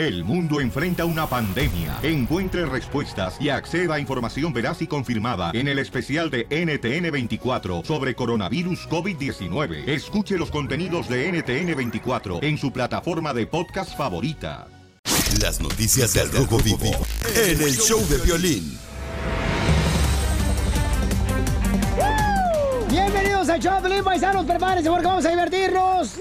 El mundo enfrenta una pandemia. Encuentre respuestas y acceda a información veraz y confirmada en el especial de NTN24 sobre coronavirus COVID-19. Escuche los contenidos de NTN24 en su plataforma de podcast favorita. Las noticias del Rojo Vivo en el show de violín. Bienvenidos al show, Pelín Paisanos, prepárense porque vamos a divertirnos.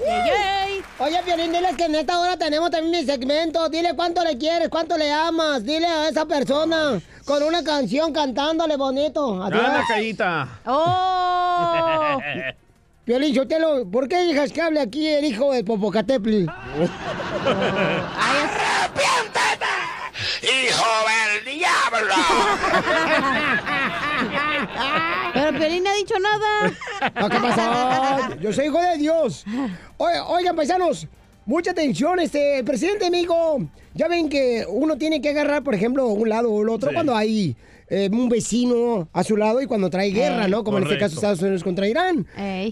Oye, Piolín, dile que en esta hora tenemos también mi segmento. Dile cuánto le quieres, cuánto le amas. Dile a esa persona con una canción cantándole bonito. Adiós. Gana, Cayita. ¡Oh! Piolín, Sotelo, ¿por qué dejas que hable aquí el hijo del Popocatépetl? ¡Hijo del diablo! Pero Piolín no ha dicho nada. No, ¿Qué pasó? Yo soy hijo de Dios. Oigan, oigan, paisanos, mucha atención. Este, el presidente amigo, ya ven que uno tiene que agarrar, por ejemplo, un lado o el otro Sí. cuando hay eh, un vecino a su lado y cuando trae guerra, Ey, ¿no? Como en este caso Estados Unidos contra Irán.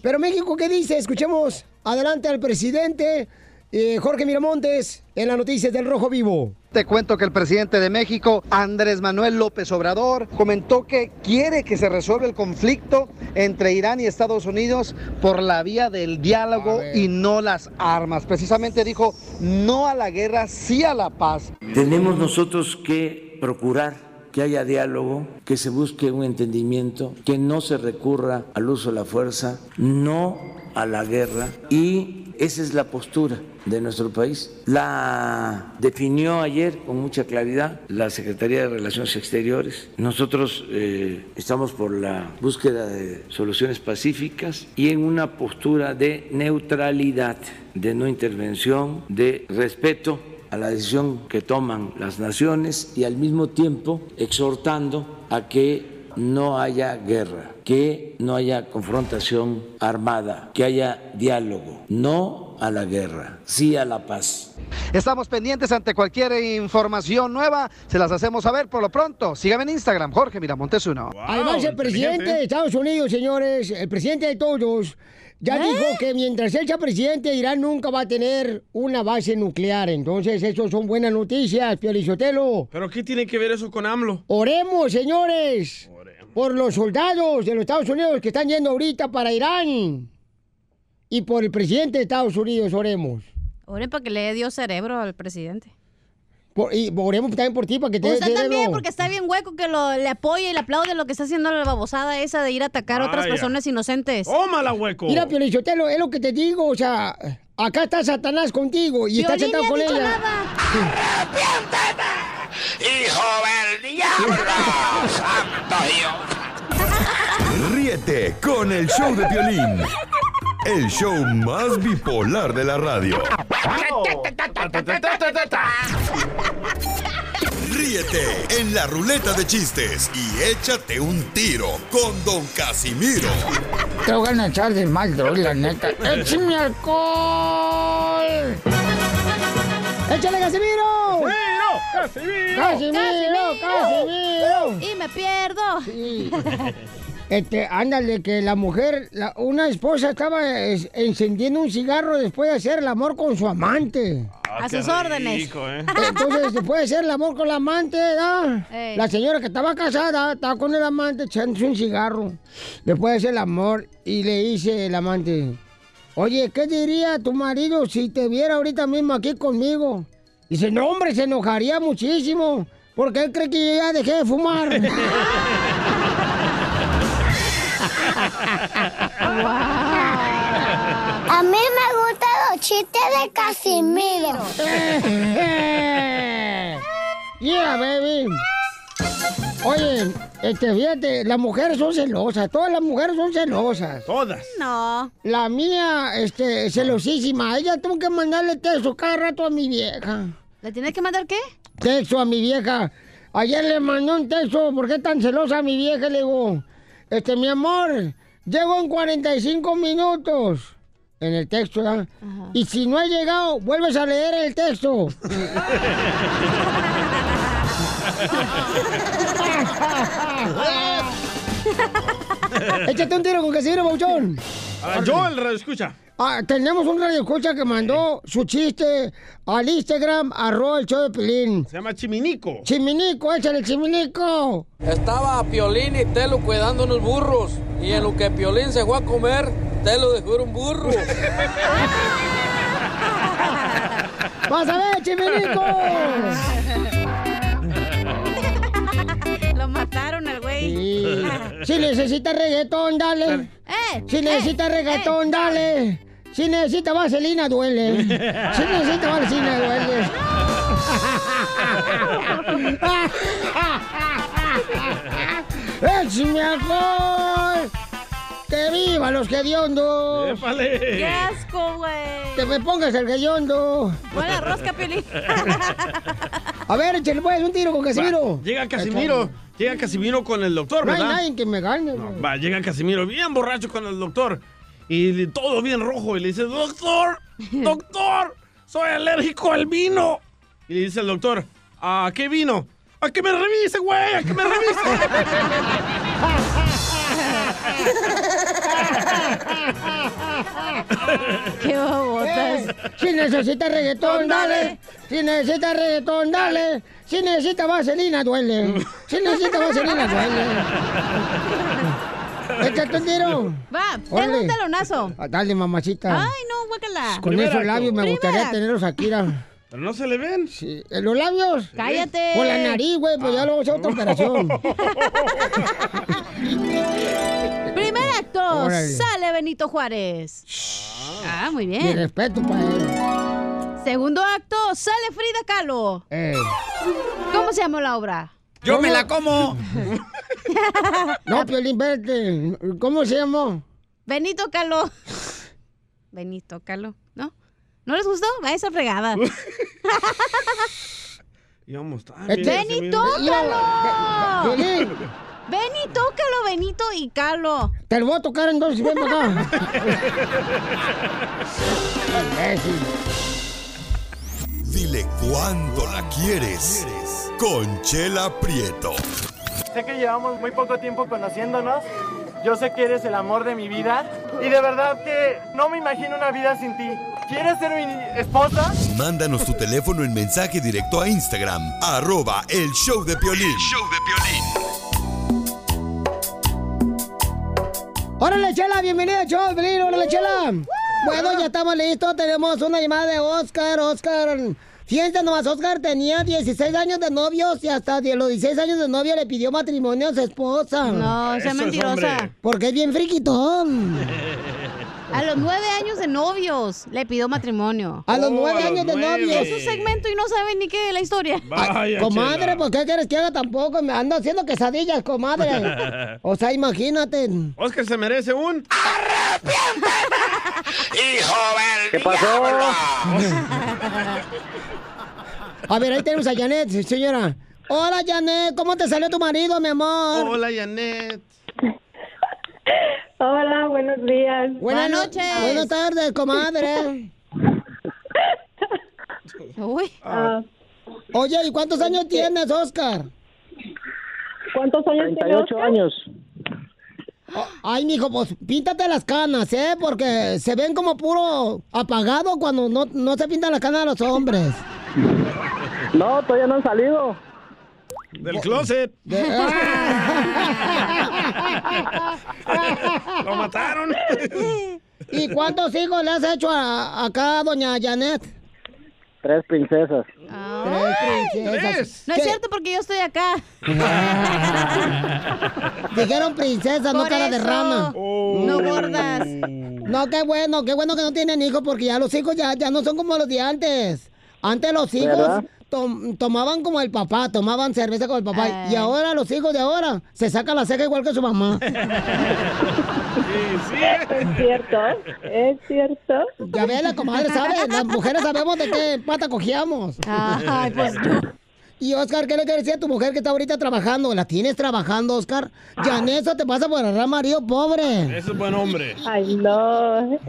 Pero México, ¿qué dice? Escuchemos adelante al presidente eh, Jorge Miramontes en las noticias del Rojo Vivo. Te cuento que el presidente de México, Andrés Manuel López Obrador, comentó que quiere que se resuelva el conflicto entre Irán y Estados Unidos por la vía del diálogo y no las armas. Precisamente dijo no a la guerra, sí a la paz. Tenemos nosotros que procurar que haya diálogo, que se busque un entendimiento, que no se recurra al uso de la fuerza, no a la guerra y esa es la postura de nuestro país. La definió ayer con mucha claridad la Secretaría de Relaciones Exteriores. Nosotros eh, estamos por la búsqueda de soluciones pacíficas y en una postura de neutralidad, de no intervención, de respeto a la decisión que toman las naciones y al mismo tiempo exhortando a que no haya guerra, que no haya confrontación armada, que haya diálogo, no a la guerra, sí a la paz. Estamos pendientes ante cualquier información nueva, se las hacemos saber por lo pronto. Sígame en Instagram, Jorge Miramontes uno. Además, el presidente de Estados Unidos, señores, el presidente de todos, ya dijo que mientras él sea presidente, Irán nunca va a tener una base nuclear. Entonces, eso son buenas noticias, Piolizotelo. ¿Pero qué tiene que ver eso con AMLO? Oremos, señores, por los soldados de los Estados Unidos que están yendo ahorita para Irán. Y por el presidente de Estados Unidos, oremos. Oren para que le dé Dios cerebro al presidente. Por- y oremos también por ti para que te dé Usted también, cerebro. porque está bien hueco que lo, le apoye y le aplaude lo que está haciendo la babosada esa de ir a atacar a otras personas inocentes. ¡Tómala, hueco! Mira, Piolichotelo, es lo que te digo, o sea, acá está Satanás contigo y Piolín sentado con ella. ¡Hijo del diablo! ¡Santo Dios! Ríete con el show de violín. El show más bipolar de la radio. Ríete en la ruleta de chistes y échate un tiro con Don Casimiro. Te voy a echar de mal, droga, la neta. ¡Échame alcohol! ¡Échale, Casimiro! ¡Casimiro! ¡Casimiro! ¡Casimiro! Y me pierdo. Este, ándale, que la mujer, la- una esposa estaba es, encendiendo un cigarro después de hacer el amor con su amante. A sus órdenes. ¿eh? Entonces, después de hacer el amor con la amante. La señora que estaba casada, estaba con el amante echándose un cigarro. Después de hacer el amor, y le dice el amante, oye, ¿qué diría tu marido si te viera ahorita mismo aquí conmigo? Dice, no, hombre, se enojaría muchísimo, porque él cree que yo ya dejé de fumar. A mí me gustan los chistes de Casimiro. yeah, baby. Oye, este, fíjate, las mujeres son celosas, todas las mujeres son celosas. Todas. No. La mía, este, celosísima. Ella tuvo que mandarle texto cada rato a mi vieja. ¿Le tiene que mandar qué? Texto a mi vieja. Ayer le mandó un texto, ¿por qué tan celosa mi vieja? Le digo, este, mi amor, llego en 45 minutos. En el texto, ¿verdad? Y si no ha llegado, vuelves a leer el texto. Échate un tiro con Casimiro, Bauchón. Ah, yo, el radio escucha. Ah, tenemos un radio escucha que mandó su chiste al Instagram, arroba el show de Pelín. Se llama Chiminico. Chiminico, échale Chiminico. Estaba Piolín y Telo cuidando unos burros. Y en lo que Piolín se fue a comer, Telo dejó ir un burro. ¡Vas a ver, Chiminico! mataron al güey. Sí. Si necesita reggaetón, dale. Eh, Si necesita reggaetón, dale. Si necesita vaselina, duele. Si necesita vaselina, duele. ¡Échame alcohol! ¡Que viva los hediondos! ¡Qué asco, güey! ¡Que me pongas el hediondo! Buena rosca, Piolín. A ver, échale pues un tiro con Casimiro. Va, Llega Casimiro. Llega Casimiro con el doctor, No hay ¿verdad? nadie que me gane. güey. Va, llega Casimiro bien borracho con el doctor. Y todo bien rojo. Y le dice, doctor, doctor, soy alérgico al vino. Y le dice el doctor, ¿a qué vino? A que me revise, güey, a que me revise. ¡Qué babotas! Eh, si necesita reggaetón, dale. Si necesita reggaetón, dale. Si necesita vaselina, duele. Si necesita vaselina, duele. Échate un tiro. Va, tengo un talonazo. Dale, mamacita. Ay, no, guácala. Con esos labios me gustaría tenerlos aquí. Pero no se le ven. Sí. ¿En los labios? Cállate. Con la nariz, güey, pues ya luego es otra operación. Primer acto, Órale. sale Benito Juárez. Ah, muy Mi bien. respeto para él. Segundo acto, sale Frida Kahlo. Eh. ¿Cómo se llama la obra? ¡Yo me la como! No, Piolín, vete. ¿Cómo se llamó? Benito Kahlo. Benito Kahlo, ¿no? ¿No les gustó? Va esa fregada. Tan Este- bien, ¡Benito Casimiro. Kahlo! Piolín, Benito Kahlo, Benito y Kahlo. te lo voy a tocar entonces, ven acá. Dile cuándo la quieres. Conchela Prieto. Sé que llevamos muy poco tiempo conociéndonos. Yo sé que eres el amor de mi vida. Y de verdad que no me imagino una vida sin ti. ¿Quieres ser mi esposa? Mándanos tu teléfono en mensaje directo a Instagram, arroba el show de Piolín. ¡Órale, Chela! ¡Bienvenida, show, Pelín! ¡Órale, Chela! Bueno, ya estamos listos. Tenemos una llamada de Oscar. Oscar, fíjense nomás, Oscar tenía 16 años de novios y hasta los 16 años de novio le pidió matrimonio a su esposa. No, es mentirosa. Porque es bien friquitón. A los nueve años de novios le pidió matrimonio. A los Oh, nueve a los años de novios. Es su segmento y no saben ni qué de la historia. Ay, comadre, pues ¿qué quieres que haga tampoco? Me ando haciendo quesadillas, comadre. O sea, imagínate. Oscar se merece un... ¡Hijo del ¿Qué pasó? A ver, ahí tenemos a Janet, señora. Hola, Janet, ¿cómo te salió tu marido, mi amor? Hola, Janet. Hola, buenos días. Buenas noches. Buenas tardes, comadre. Uy. Ah, Oye, ¿y cuántos años tienes, Oscar? ¿Cuántos años tiene 38 Oscar? años. Oh, Ay, mijo, pues píntate las canas, ¿eh? Porque se ven como puro apagado cuando no, no se pintan las canas a los hombres. No, todavía no han salido. Del closet. Lo mataron. ¿Y cuántos hijos le has hecho a, acá, doña Janet? Tres princesas. Tres princesas. No es cierto porque yo estoy acá. Dijeron princesa, no cara de eso. rana. No gordas. No, qué bueno, qué bueno que no tienen hijos porque ya los hijos ya, ya no son como los de antes. Antes los hijos tomaban como el papá, tomaban cerveza como el papá. Ay. Y ahora los hijos de ahora se sacan la ceja igual que su mamá. Es cierto, es cierto. Ya ve, la comadre sabe, las mujeres sabemos de qué pata cogíamos. Ay, pues yo. Y Oscar, ¿qué le quieres decir a tu mujer que está ahorita trabajando? ¿La tienes trabajando, Oscar? Ya en eso te pasa por agarrar marido pobre. Ese es buen hombre. Ay, no.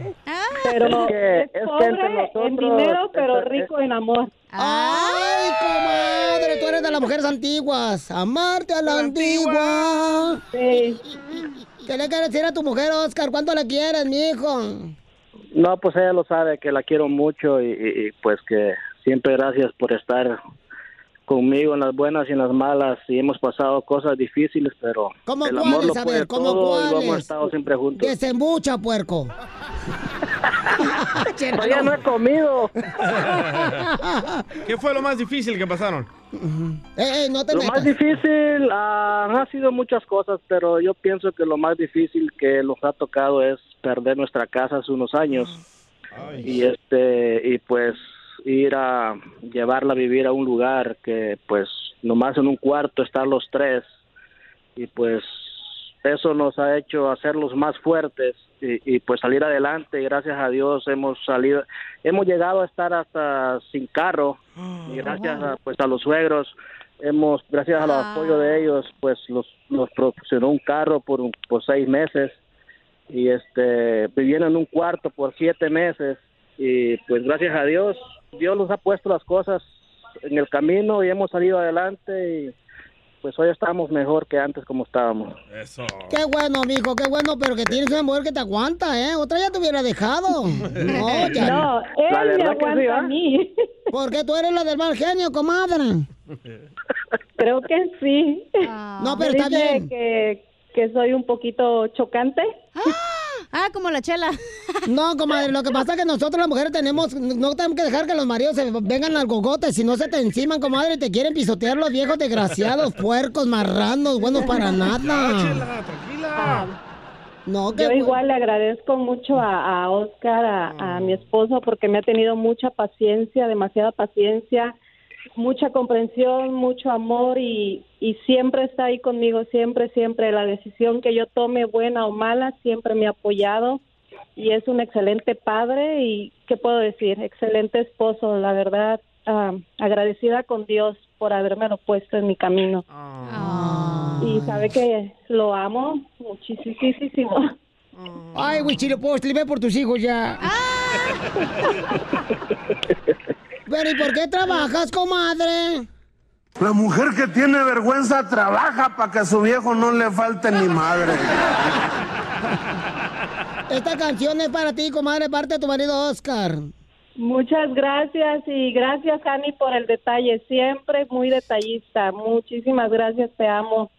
Pero Es que- es, que pobre en dinero, pero rico en amor. ¡Ay, comadre! Tú eres de las mujeres antiguas. Amarte a la antigua. Sí. ¿Qué le quieres decir a tu mujer, Oscar? ¿Cuánto le quieres, mijo? No, pues ella lo sabe, que la quiero mucho y, y- y, pues que siempre gracias por estar conmigo en las buenas y en las malas y hemos pasado cosas difíciles, pero ¿Cómo el amor lo cuáles? A puede ver, ¿cómo todo y lo hemos cuáles? estado siempre juntos. Desembucha, puerco. Todavía no he comido. ¿Qué fue lo más difícil que pasaron? Eh, no te lo metas. más difícil ah, han sido muchas cosas, pero yo pienso que lo más difícil que nos ha tocado es perder nuestra casa hace unos años y este y pues ir a llevarla a vivir a un lugar que pues nomás en un cuarto están los tres y pues eso nos ha hecho hacerlos más fuertes y, y, pues salir adelante. Y gracias a Dios hemos salido hemos llegado a estar hasta sin carro y gracias a, pues a los suegros hemos gracias al apoyo de ellos pues los nos proporcionó un carro por un- por seis meses y este viviendo en un cuarto por siete meses y pues gracias a Dios Dios nos ha puesto las cosas en el camino y hemos salido adelante y pues hoy estamos mejor que antes como estábamos. Eso. Qué bueno, mijo, qué bueno, pero que tienes una mujer que te aguanta, ¿eh? Otra ya te hubiera dejado. No, ya. No, él La me aguanta sí, ¿ah? a mí. Porque tú eres la del mal genio, comadre. Creo que sí. No, pero Me está dice bien. Que, que soy un poquito chocante. Ah, como la chela. No, comadre, lo que pasa es que nosotros las mujeres tenemos, no tenemos que dejar que los maridos se vengan al gogote, si no se te enciman, comadre, te quieren pisotear los viejos desgraciados, puercos, marranos, buenos para nada. No, que Yo igual le agradezco mucho a, a Oscar, a, a mi esposo, porque me ha tenido mucha paciencia, demasiada paciencia, mucha comprensión, mucho amor y, y siempre está ahí conmigo, siempre, siempre. La decisión que yo tome, buena o mala, siempre me ha apoyado y es un excelente padre y, ¿qué puedo decir? Excelente esposo, la verdad, ah, agradecida con Dios por habérmelo puesto en mi camino. Y sabe que lo amo muchísimo. Ay, Huichilopochtli, ve por tus hijos ya. Pero ¿y por qué trabajas, comadre? La mujer que tiene vergüenza trabaja para que a su viejo no le falte ni madre. Esta canción es para ti, comadre, parte de tu marido Oscar. Muchas gracias y gracias, Ani, por el detalle. Siempre muy detallista. Muchísimas gracias, te amo.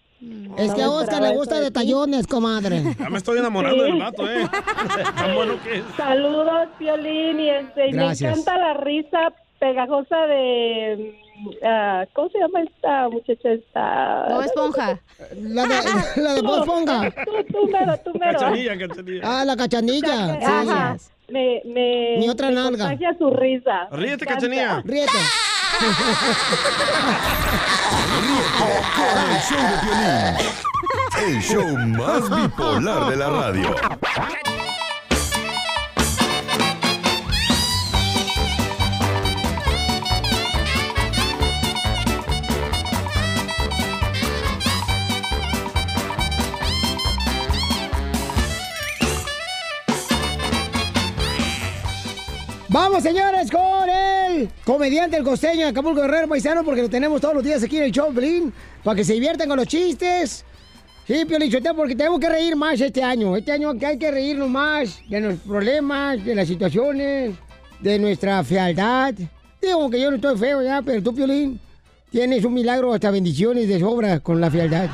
Es que a Oscar le gusta detallones, comadre. Ya me estoy enamorando Sí. del vato, ¿eh? Tan bueno que es. Saludos, Piolín, y este, me encanta la risa pegajosa de... ah, ¿Cómo se llama esta muchacha? Esta... Bob Esponja. La de, la de Bob Esponja. Tú, tú mero, tú mero. Cachanilla, cachanilla. Ah, la cachanilla. sí. Ajá. Me, me, Mi otra me nalga. contagia su risa. Ríete, cachanilla. Ríete. Con el show de Piolín. El show más bipolar de la radio. Vamos, señores, con el comediante, el costeño de Acapulco Guerrero Paisano, porque lo tenemos todos los días aquí en el show, Pelín, para que se diviertan con los chistes. Sí, Piolín Sotelo, porque tenemos que reír más este año. Este año hay que reírnos más de los problemas, de las situaciones, de nuestra fealdad. Digo que yo no estoy feo ya, pero tú, Piolín, tienes un milagro hasta bendiciones de sobra con la fealdad.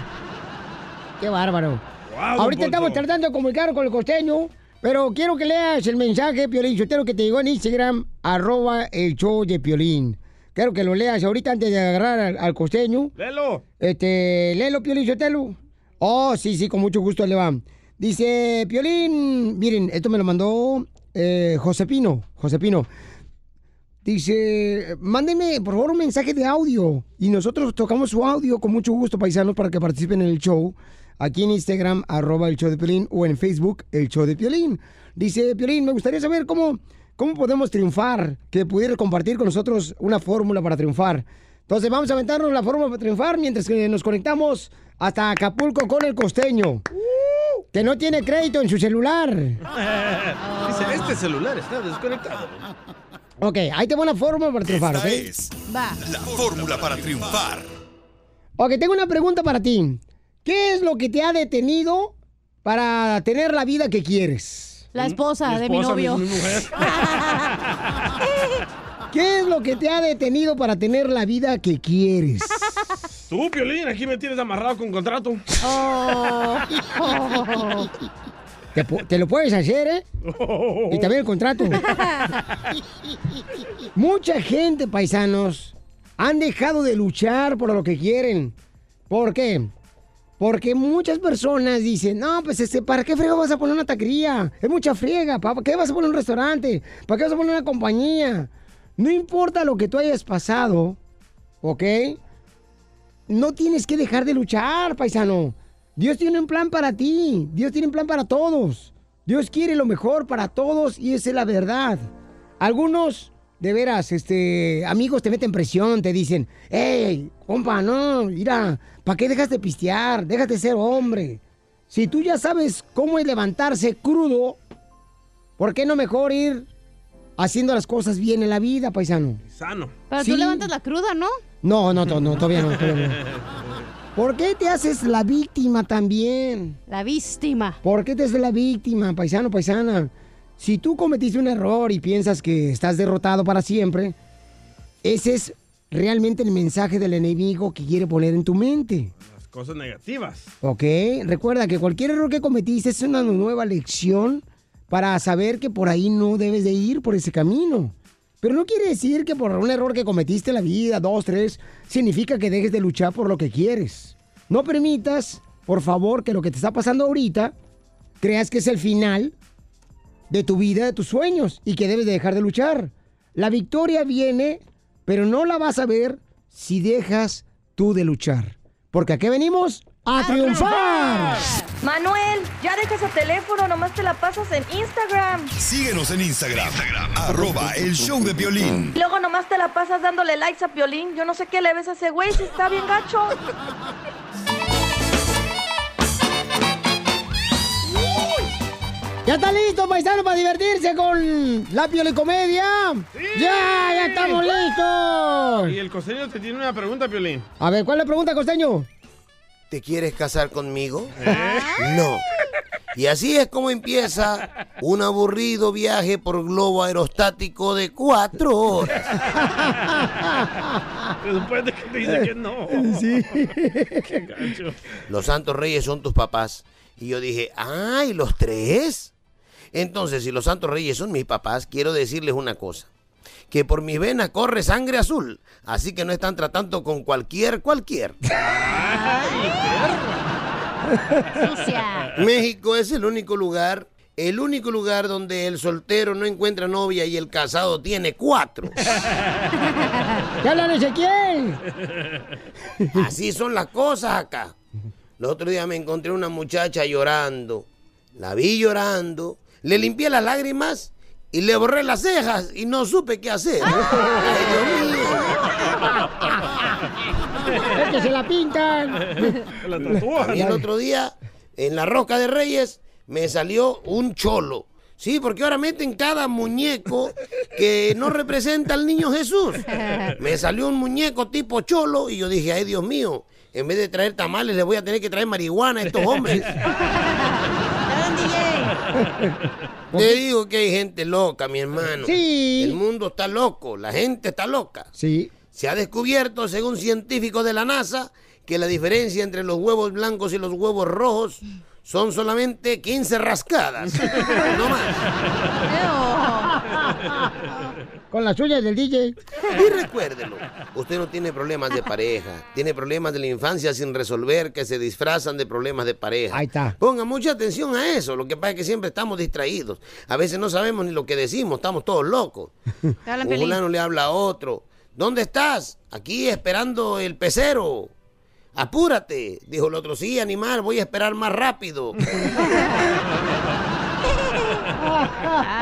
Qué bárbaro. Guau, Ahorita estamos tratando de comunicar con el costeño, pero quiero que leas el mensaje, Piolín Sotelo, que te llegó en Instagram, arroba el show de Piolín. Quiero que lo leas ahorita antes de agarrar al, al costeño. Lelo. Este, léelo, Piolín Sotelo. Oh, sí, sí, con mucho gusto le va. Dice, Piolín, miren, esto me lo mandó eh, Josepino, Josepino. Dice, mándenme por favor un mensaje de audio y nosotros tocamos su audio con mucho gusto, paisanos, para que participen en el show. Aquí en Instagram, arroba el show de Piolín, o en Facebook, el show de Piolín. Dice, Piolín, me gustaría saber cómo, cómo podemos triunfar, que pudiera compartir con nosotros una fórmula para triunfar. Entonces vamos a aventarnos la fórmula para triunfar mientras que nos conectamos hasta Acapulco con el costeño. Que no tiene crédito en su celular. Dice, este celular está desconectado. Ok, ahí tengo una fórmula para triunfar, Esta ¿ok? es Va. la fórmula para triunfar. Ok, tengo una pregunta para ti. ¿Qué es lo que te ha detenido para tener la vida que quieres? La esposa Mi de mi esposa, novio. mi- mi mujer. ¿Qué es lo que te ha detenido para tener la vida que quieres? Tú, Piolín, aquí me tienes amarrado con contrato. Oh. Te, lo puedes hacer, ¿eh? Y también el contrato. Mucha gente, paisanos, han dejado de luchar por lo que quieren. ¿Por qué? Porque muchas personas dicen, no, pues este, ¿para qué frega vas a poner una taquería? Es mucha friega, ¿para qué vas a poner un restaurante? ¿Para qué vas a poner una compañía? No importa lo que tú hayas pasado, ¿ok? No tienes que dejar de luchar, paisano. Dios tiene un plan para ti. Dios tiene un plan para todos. Dios quiere lo mejor para todos y esa es la verdad. Algunos, de veras, este, amigos te meten presión, te dicen, hey, compa, no, mira, ¿para qué dejas de pistear? Déjate de ser hombre. Si tú ya sabes cómo es levantarse crudo, ¿por qué no mejor ir haciendo las cosas bien en la vida, paisano? Sano. Pero Sí. tú levantas la cruda, ¿no? No, no, to- no, todavía no, todavía no. ¿Por qué te haces la víctima también? La víctima. ¿Por qué te haces la víctima, paisano, paisana? Si tú cometiste un error y piensas que estás derrotado para siempre, ese es realmente el mensaje del enemigo que quiere poner en tu mente. Las cosas negativas. ¿Ok? Recuerda que cualquier error que cometiste es una nueva lección para saber que por ahí no debes de ir por ese camino. Pero no quiere decir que por un error que cometiste en la vida, dos, tres, significa que dejes de luchar por lo que quieres. No permitas, por favor, que lo que te está pasando ahorita creas que es el final de tu vida, de tus sueños y que debes de dejar de luchar. La victoria viene, pero no la vas a ver si dejas tú de luchar. Porque aquí venimos a, triunfar. Manuel, ya deja ese teléfono, nomás te la pasas en Instagram. Síguenos en Instagram, arroba el show de violín. Y luego nomás te la pasas dándole likes a Piolín. Yo no sé qué le ves a ese güey, si está bien gacho. ¿Ya está listo, paisano, para divertirse con la piolicomedia? ¡Ya, ya estamos listos! Y el costeño te tiene una pregunta, Piolín. A ver, ¿cuál es la pregunta, costeño? ¿Te quieres casar conmigo? No. Y así es como empieza un aburrido viaje por globo aerostático de cuatro horas. Después de que te dice que no. Sí. Qué gacho. Los santos reyes son tus papás. Y yo dije, ¡ay, los tres! Entonces, si los santos reyes son mis papás, quiero decirles una cosa. Que por mis venas corre sangre azul. Así que no están tratando con cualquier, cualquier. México es el único lugar, el único lugar donde el soltero no encuentra novia y el casado tiene cuatro. ¿Qué hablan Ezequiel? Así son las cosas acá. El otro día me encontré una muchacha llorando. La vi llorando, le limpié las lágrimas y le borré las cejas y no supe qué hacer. Ay, Dios mío. Es que se la pintan. La mí el otro día, en la Roca de Reyes, me salió un cholo. Sí, porque ahora meten cada muñeco que no representa al niño Jesús. Me salió un muñeco tipo cholo y yo dije, ay Dios mío, en vez de traer tamales, les voy a tener que traer marihuana a estos hombres. Te digo que hay gente loca, mi hermano. Sí. El mundo está loco, la gente está loca. Sí. Se ha descubierto, según científicos de la NASA, que la diferencia entre los huevos blancos y los huevos rojos son solamente 15 rascadas. No más. Con las uñas del DJ. Y recuérdelo, usted no tiene problemas de pareja, tiene problemas de la infancia sin resolver que se disfrazan de problemas de pareja. Ahí está. Ponga mucha atención a eso, lo que pasa es que siempre estamos distraídos. A veces no sabemos ni lo que decimos, estamos todos locos. Un fulano le habla a otro. ¿Dónde estás? Aquí esperando el pecero. Apúrate, dijo el otro. Sí, animal, voy a esperar más rápido.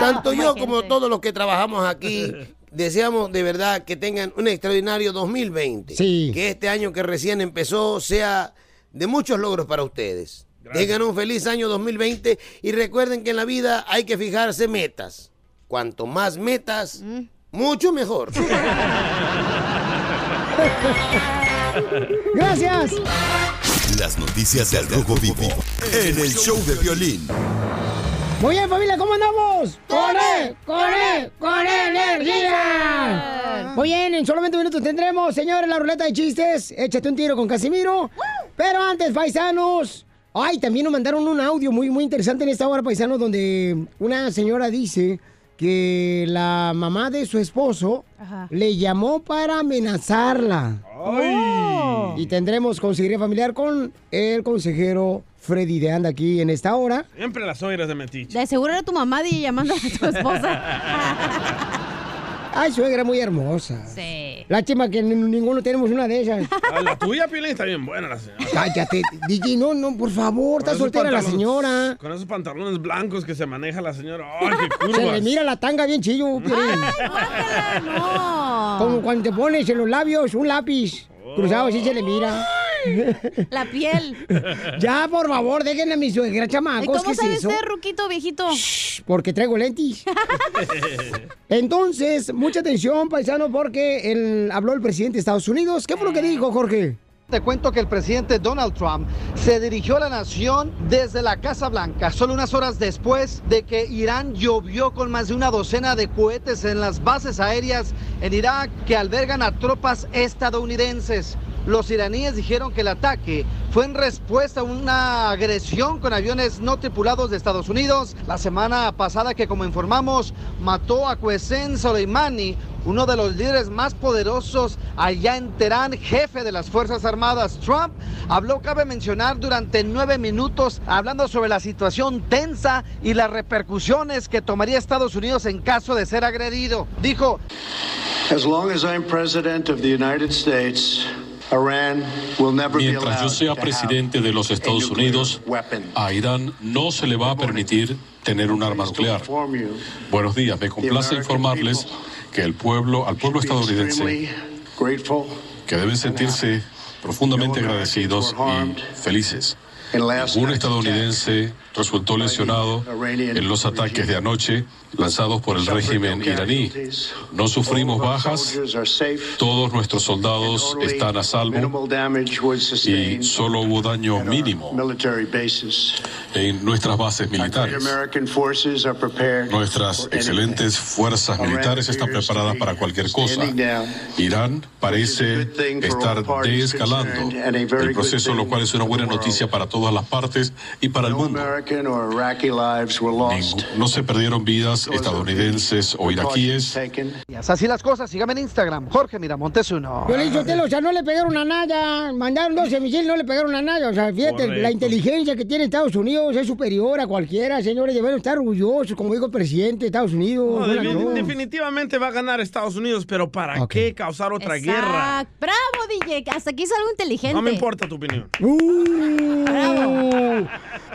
Tanto yo como todos los que trabajamos aquí deseamos de verdad que tengan un extraordinario 2020. Sí. Que este año que recién empezó sea de muchos logros para ustedes. Tengan un feliz año 2020 y recuerden que en la vida hay que fijarse metas. Cuanto más metas, mucho mejor. Gracias. Las noticias del Rojo Vivo en el show de violín. Muy bien, familia, ¿cómo andamos? ¡Con él! ¡Con él! ¡Con energía! Muy bien, en solamente minutos tendremos, señores, la ruleta de chistes. Échate un tiro con Casimiro. Pero antes, paisanos. Ay, también nos mandaron un audio muy, muy interesante en esta hora, paisanos, donde una señora dice que la mamá de su esposo Ajá. le llamó para amenazarla. Oh. Y tendremos consejería familiar con el consejero Freddy de Anda aquí en esta hora. Siempre las suegras de metiche. De seguro era tu mamá di- llamando a tu esposa. Ay, suegra muy hermosa. Sí. Lástima que ninguno tenemos una de esas. Ah, La tuya, Piolín, está bien buena la señora. Cállate, DJ, no, no, por favor, está Con soltera la señora. Con esos pantalones blancos que se maneja la señora. ¡Ay, qué Se le curvas! mira la tanga bien chillo, Piolín. No. Como cuando te pones en los labios un lápiz cruzado, así se le mira. La piel. Ya, por favor, déjenle a mi suegra, ¿Y chamacos. cómo ¿qué sabe es eso? usted, Ruquito, viejito? Porque traigo lentes. Entonces, mucha atención, paisano, porque el, habló el presidente de Estados Unidos. ¿Qué fue lo que dijo, Jorge? Te cuento que el presidente Donald Trump se dirigió a la nación desde la Casa Blanca, solo unas horas después de que Irán llovió con más de una docena de cohetes en las bases aéreas en Irak que albergan a tropas estadounidenses. Los iraníes dijeron que el ataque fue en respuesta a una agresión con aviones no tripulados de Estados Unidos la semana pasada que, como informamos, mató a Qasem Soleimani, uno de los líderes más poderosos allá en Teherán, jefe de las Fuerzas Armadas. Trump habló, cabe mencionar, durante nueve minutos, hablando sobre la situación tensa y las repercusiones que tomaría Estados Unidos en caso de ser agredido. Dijo, As long as I'm president of the United States, Mientras yo sea presidente de los Estados Unidos, a Irán no se le va a permitir tener un arma nuclear. Buenos días, me complace informarles que el pueblo, al pueblo estadounidense, que deben sentirse profundamente agradecidos y felices. Ningún estadounidense resultó lesionado en los ataques de anoche lanzados por el régimen iraní. No sufrimos bajas, todos nuestros soldados están a salvo y solo hubo daño mínimo en nuestras bases militares. Nuestras excelentes fuerzas militares están preparadas para cualquier cosa. Irán parece estar desescalando el proceso, lo cual es una buena noticia para todas las partes y para el mundo. American or Iraqi lives were lost. No se perdieron vidas estadounidenses o iraquíes. así las cosas, sígame en Instagram, Jorge Miramontes uno. Yo le hice o sea, no le pegaron a Naya. Mandaron 12 misiles, no le pegaron a Naya. O sea, fíjate, Correcto. la inteligencia que tiene Estados Unidos es superior a cualquiera, señores. Deben estar orgullosos, como dijo el presidente de Estados Unidos. No, no. definitivamente va a ganar Estados Unidos, pero ¿para qué causar otra guerra? Bravo, DJ. Hasta aquí es algo inteligente. No me importa tu opinión. Uh.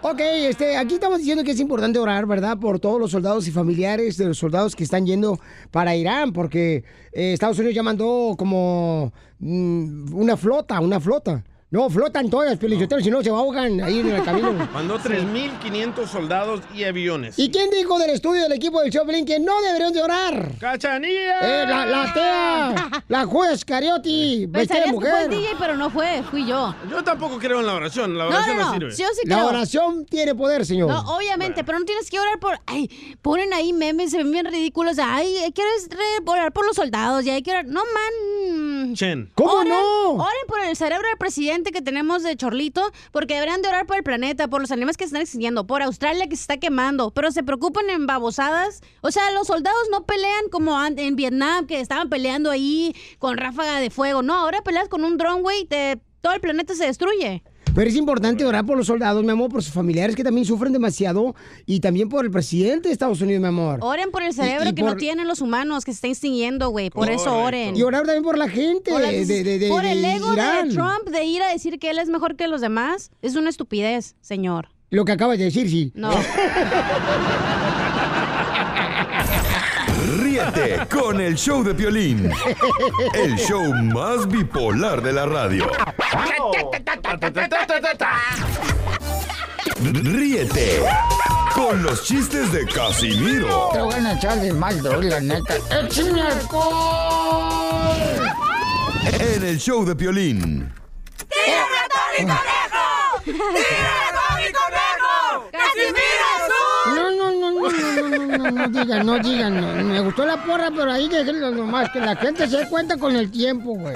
Ok, este, aquí estamos diciendo que es importante orar, ¿verdad? Por todos los soldados y familiares de los soldados que están yendo para Irán, porque eh, Estados Unidos ya mandó como mm, una flota, una flota. No, flotan todas, Pelichotero, si no se ahogan ahí en el camino. Mandó 3.500 soldados y aviones. ¿Y quién dijo del estudio del equipo del Choplin que no deberían de orar? ¡Cachanilla! Eh, la, la tea, la juez Cariotti, vestida de Pensarías que fue el mujer. DJ, pero no fue, fui yo. Yo tampoco creo en la oración. La No, oración no, no, no. sirve. Yo sí La oración tiene poder, señor. No, obviamente, pero no tienes que orar por. Ay, ponen ahí memes, se ven bien ridículos. Ay, ¿quieres re- orar por los soldados? Y hay que orar. No, man. Chen. ¿Cómo Oren- no? Oren por el cerebro del presidente que tenemos de Chorlito, porque deberían de orar por el planeta, por los animales que se están extinguiendo, por Australia que se está quemando, pero se preocupan en babosadas. O sea, los soldados no pelean como en Vietnam, que estaban peleando ahí con ráfaga de fuego. No, ahora peleas con un dron, güey, te- todo el planeta se destruye. Pero es importante orar por los soldados, mi amor, por sus familiares que también sufren demasiado y también por el presidente de Estados Unidos, mi amor. Oren por el cerebro Y- y que por- no tienen los humanos, que se está extinguiendo, güey. Por eso oren. Y orar también por la gente Por, las- de, de- de- por el ego Irán. de Trump de ir a decir que él es mejor que los demás es una estupidez, señor. Lo que acabas de decir, sí. No. Ríete con el show de Piolín. El show más bipolar de la radio. Ríete con los chistes de Casimiro Te voy a echar de mal, la neta. ¡Échame alcohol! en el show de Piolín. ¡Tírame a Tony Conejo! ¡Tírame a Tony Conejo! ¡Casimiro No, no, no, no, no digan, no digan. no. Me gustó la porra, pero ahí déjenlo nomás, que la gente se cuenta con el tiempo, güey.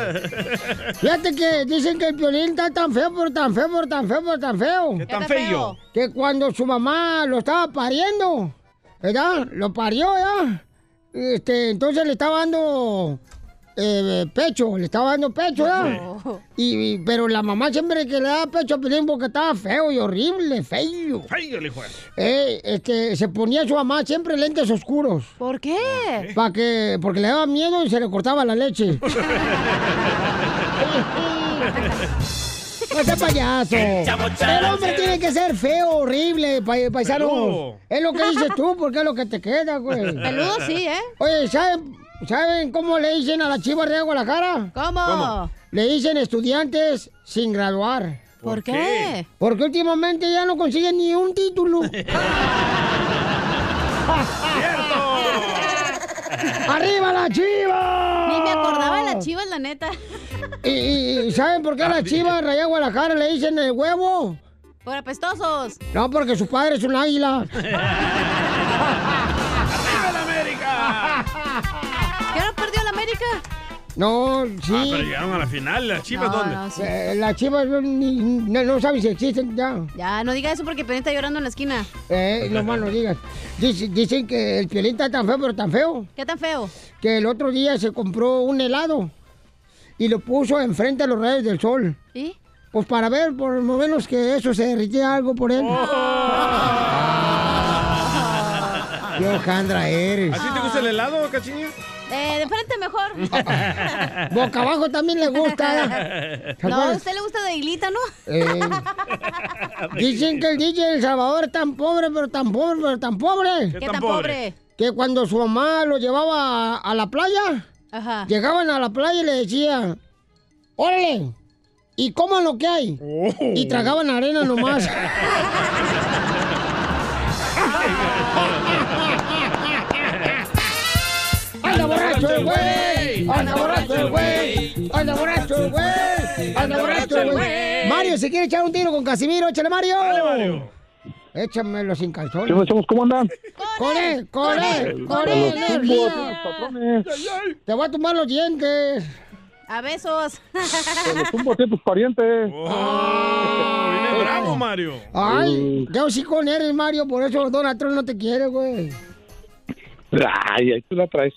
Fíjate que dicen que el violín está tan feo, pero tan feo, pero tan feo, pero tan feo. ¿Qué tan feo? Que cuando su mamá lo estaba pariendo, ¿verdad? Lo parió, ¿ya? Este, entonces le estaba dando eh, pecho, le estaba dando pecho, ¿ya? Y, y- pero la mamá siempre que le daba pecho a Piolín porque estaba feo y horrible, feo. Feo el hijo Eh, este, se ponía su mamá siempre lentes oscuros. ¿Por qué? Para que, porque le daba miedo y se le cortaba la leche. No sea payaso. El hombre tiene que ser feo, horrible, pa- paisanos. Peludo. Es lo que dices tú, porque es lo que te queda, güey. Peludo sí, ¿eh? Oye, ¿saben, ¿saben cómo le dicen a las chivas de Guadalajara? ¿Cómo? ¿Cómo? Le dicen estudiantes sin graduar. ¿Por ¿Por qué? Porque últimamente ya no consiguen ni un título. ¡Arriba la chiva! Ni me acordaba de las chivas, la neta. ¿Y, y- y saben por qué a las chivas de Raya Guadalajara le dicen el huevo? Por apestosos. No, porque su padre es un águila. América? No, sí. Ah, pero llegaron a la final. ¿Las chivas No, dónde? no, sí. Eh, las chivas no, ni- no, no saben si existen ya. Ya, no diga eso porque Piolín está llorando en la esquina. Eh, no más no digas. Dicen, dicen que el piolín está tan feo, pero tan feo. ¿Qué tan feo? Que el otro día se compró un helado y lo puso enfrente a los rayos del sol. ¿Y? Pues para ver por lo menos que eso se derritía algo por él. Qué hojandra eres. ¿A ti te gusta el helado, cachinilla? Eh, de frente mejor. Boca abajo también le gusta. ¿eh? ¿Te No, a usted le gusta de hilita, ¿no? Eh, dicen que el DJ El Salvador es tan pobre, pero tan pobre, pero tan pobre. ¿Qué tan pobre? Que cuando su mamá lo llevaba a, a la playa, Ajá. llegaban a la playa y le decía, órale, y coman lo que hay. Y tragaban arena nomás. ¡Anda borracho el güey! ¡Anda borracho el güey! ¡Anda borracho el güey! ¡Anda borracho el güey! Mario, si quiere echar un tiro con Casimiro, échale Mario. Mario. Échamelo sin calzones. ¿Cómo andan? ¡Con él! ¡Con él! ¡Con él! Te voy a tumbar los dientes. A besos. Los tumbos a tus parientes. Viene bravo, Mario. Ay, yo sí con eres, Mario, por eso Donald Trump no te quiere, güey. Ay, ahí tú la traes.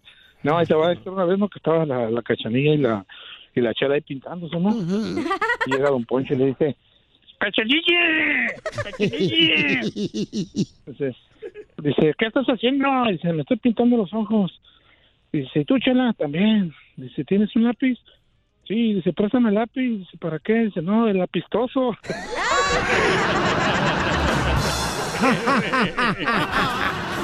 No, ahí te va a decir una vez, ¿no? Que estaba la, la cachanilla y la, y la chela ahí pintándose, ¿no? Y llega Don Poncho y le dice, ¡Cachanilla! ¡Cachanilla! Dice, dice, ¿qué estás haciendo? Dice, me estoy pintando los ojos. Dice, ¿y tú, chela? También. Dice, ¿tienes un lápiz? Sí, dice, préstame el lápiz. Dice, ¿para qué? Dice, no, el lapistoso.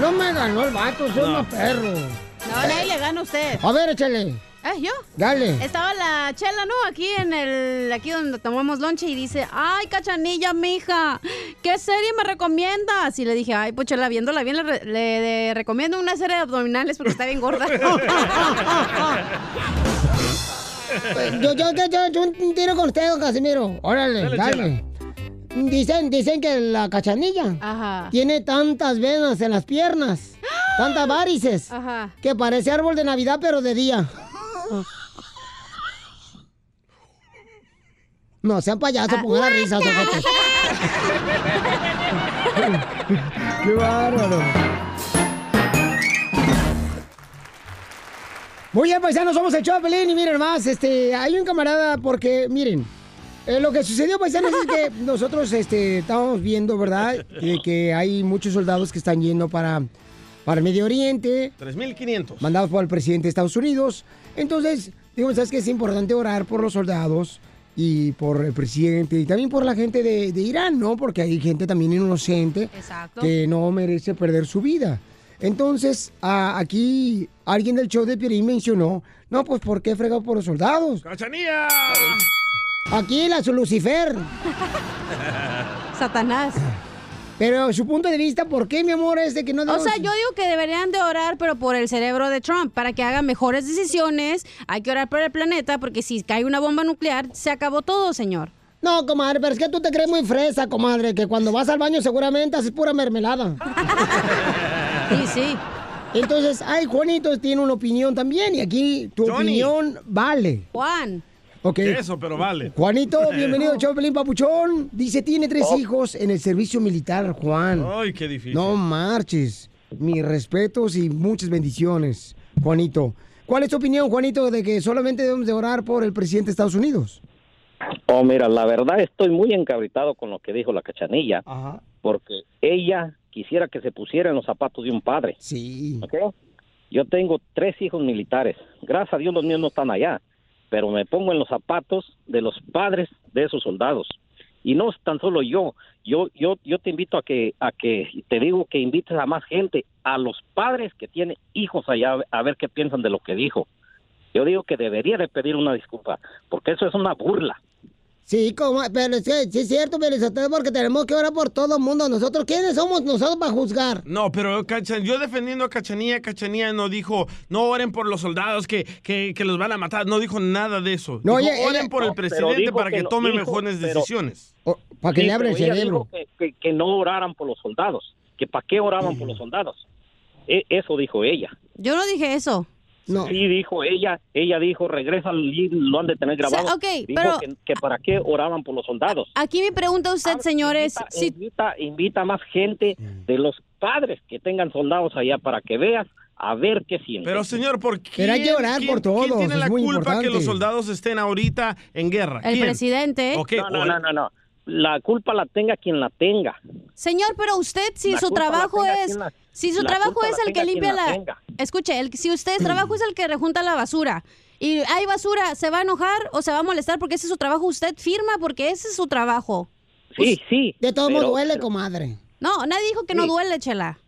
No me ganó el vato, soy No. un perro. No, nadie le gana a usted. A ver, échale. ¿Eh, yo? Dale. Estaba la chela, ¿no? Aquí en el, aquí donde tomamos lonche y dice, ay, cachanilla, mija, ¿qué serie me recomiendas? Y le dije, ay, pues chela, viéndola bien, le, re- le- le recomiendo una serie de abdominales porque está bien gorda. Yo, yo, yo, yo, yo un tiro con usted, don Casimiro. Órale, Dale, dale. Dicen, dicen que la cachanilla Ajá. tiene tantas venas en las piernas, tantas varices, Ajá. que parece árbol de Navidad, pero de día. No, sean payasos, pongan risas, ojete. ¡Qué bárbaro! Muy bien, paisanos, somos el Chopelín y miren más, este, hay un camarada porque, miren, eh, lo que sucedió, paisanos, es que nosotros este, estábamos viendo, ¿verdad? Que, que hay muchos soldados que están yendo para, para el Medio Oriente, 3.500. mandados por el presidente de Estados Unidos. Entonces, digo, ¿sabes que Es importante orar por los soldados y por el presidente y también por la gente de, de Irán, ¿no? Porque hay gente también inocente Exacto. que no merece perder su vida. Entonces, a- aquí alguien del show de Pierín mencionó, no, pues ¿por qué fregado por los soldados? ¡Cachanilla! Aquí la su Lucifer. Satanás. Pero su punto de vista, ¿por qué, mi amor, es de que no O debemos- sea, yo digo que deberían de orar, pero por el cerebro de Trump, para que haga mejores decisiones. Hay que orar por el planeta, porque si cae una bomba nuclear, se acabó todo, señor. No, comadre, pero es que tú te crees muy fresa, comadre, que cuando vas al baño seguramente haces pura mermelada. Sí, sí. Entonces, ay, Juanito tiene una opinión también y aquí tu Johnny. opinión vale. Juan. Ok. Eso, pero vale. Juanito, bienvenido al show de Pelín Papuchón. Dice, tiene tres Oh. hijos en el servicio militar, Juan. Ay, qué difícil. No marches. Mis respetos y muchas bendiciones, Juanito. ¿Cuál es tu opinión, Juanito, de que solamente debemos de orar por el presidente de Estados Unidos? Oh, mira, la verdad estoy muy encabritado con lo que dijo la cachanilla, porque ella quisiera que se pusiera en los zapatos de un padre. Sí. Yo tengo tres hijos militares. Gracias a Dios los míos no están allá, pero me pongo en los zapatos de los padres de esos soldados. Y no es tan solo yo. Yo, yo, yo te invito a que, a que te digo que invites a más gente, a los padres que tienen hijos allá, a ver qué piensan de lo que dijo. Yo digo que debería de pedir una disculpa, porque eso es una burla. Sí, como, pero sí, sí es cierto, Pelizotelo, porque tenemos que orar por todo el mundo. Nosotros, ¿quiénes somos nosotros para juzgar? No, pero Cacha- yo defendiendo a Cachanía, Cachanía no dijo, no oren por los soldados que, que, que los van a matar, no dijo nada de eso. No, Dijo, ella- oren ella- por el No, pero presidente para que que, tome dijo, mejores pero- decisiones. para que Sí, le abra el pero cerebro. dijo Que, que- que no oraran por los soldados, que para qué oraban por los soldados. E- eso dijo ella. Yo no dije eso. No. Sí, dijo ella, ella dijo, regresa al libro, lo han de tener O sea, grabado. ok, Dijo pero- que, que para qué oraban por los soldados. Aquí me pregunta usted, señores, Invita, si invita, más gente de los padres que tengan soldados allá para que veas a ver qué sienten. Pero señor, ¿por qué? Pero hay que orar quién- por todos, ¿Quién tiene es la muy culpa importante. que los soldados estén ahorita en guerra? el ¿Quién? presidente. Ok, no, no, no, no, no. La culpa la tenga quien la tenga. Señor, pero usted, si La su trabajo es, si su la trabajo es el que limpia la escuche, el, si usted trabajo es el que rejunta la basura y hay basura, ¿se va a enojar o se va a molestar porque ese es su trabajo? Usted firma porque ese es su trabajo. Sí, sí. De todos modos pero- duele, comadre. No, nadie dijo que no duele, chela.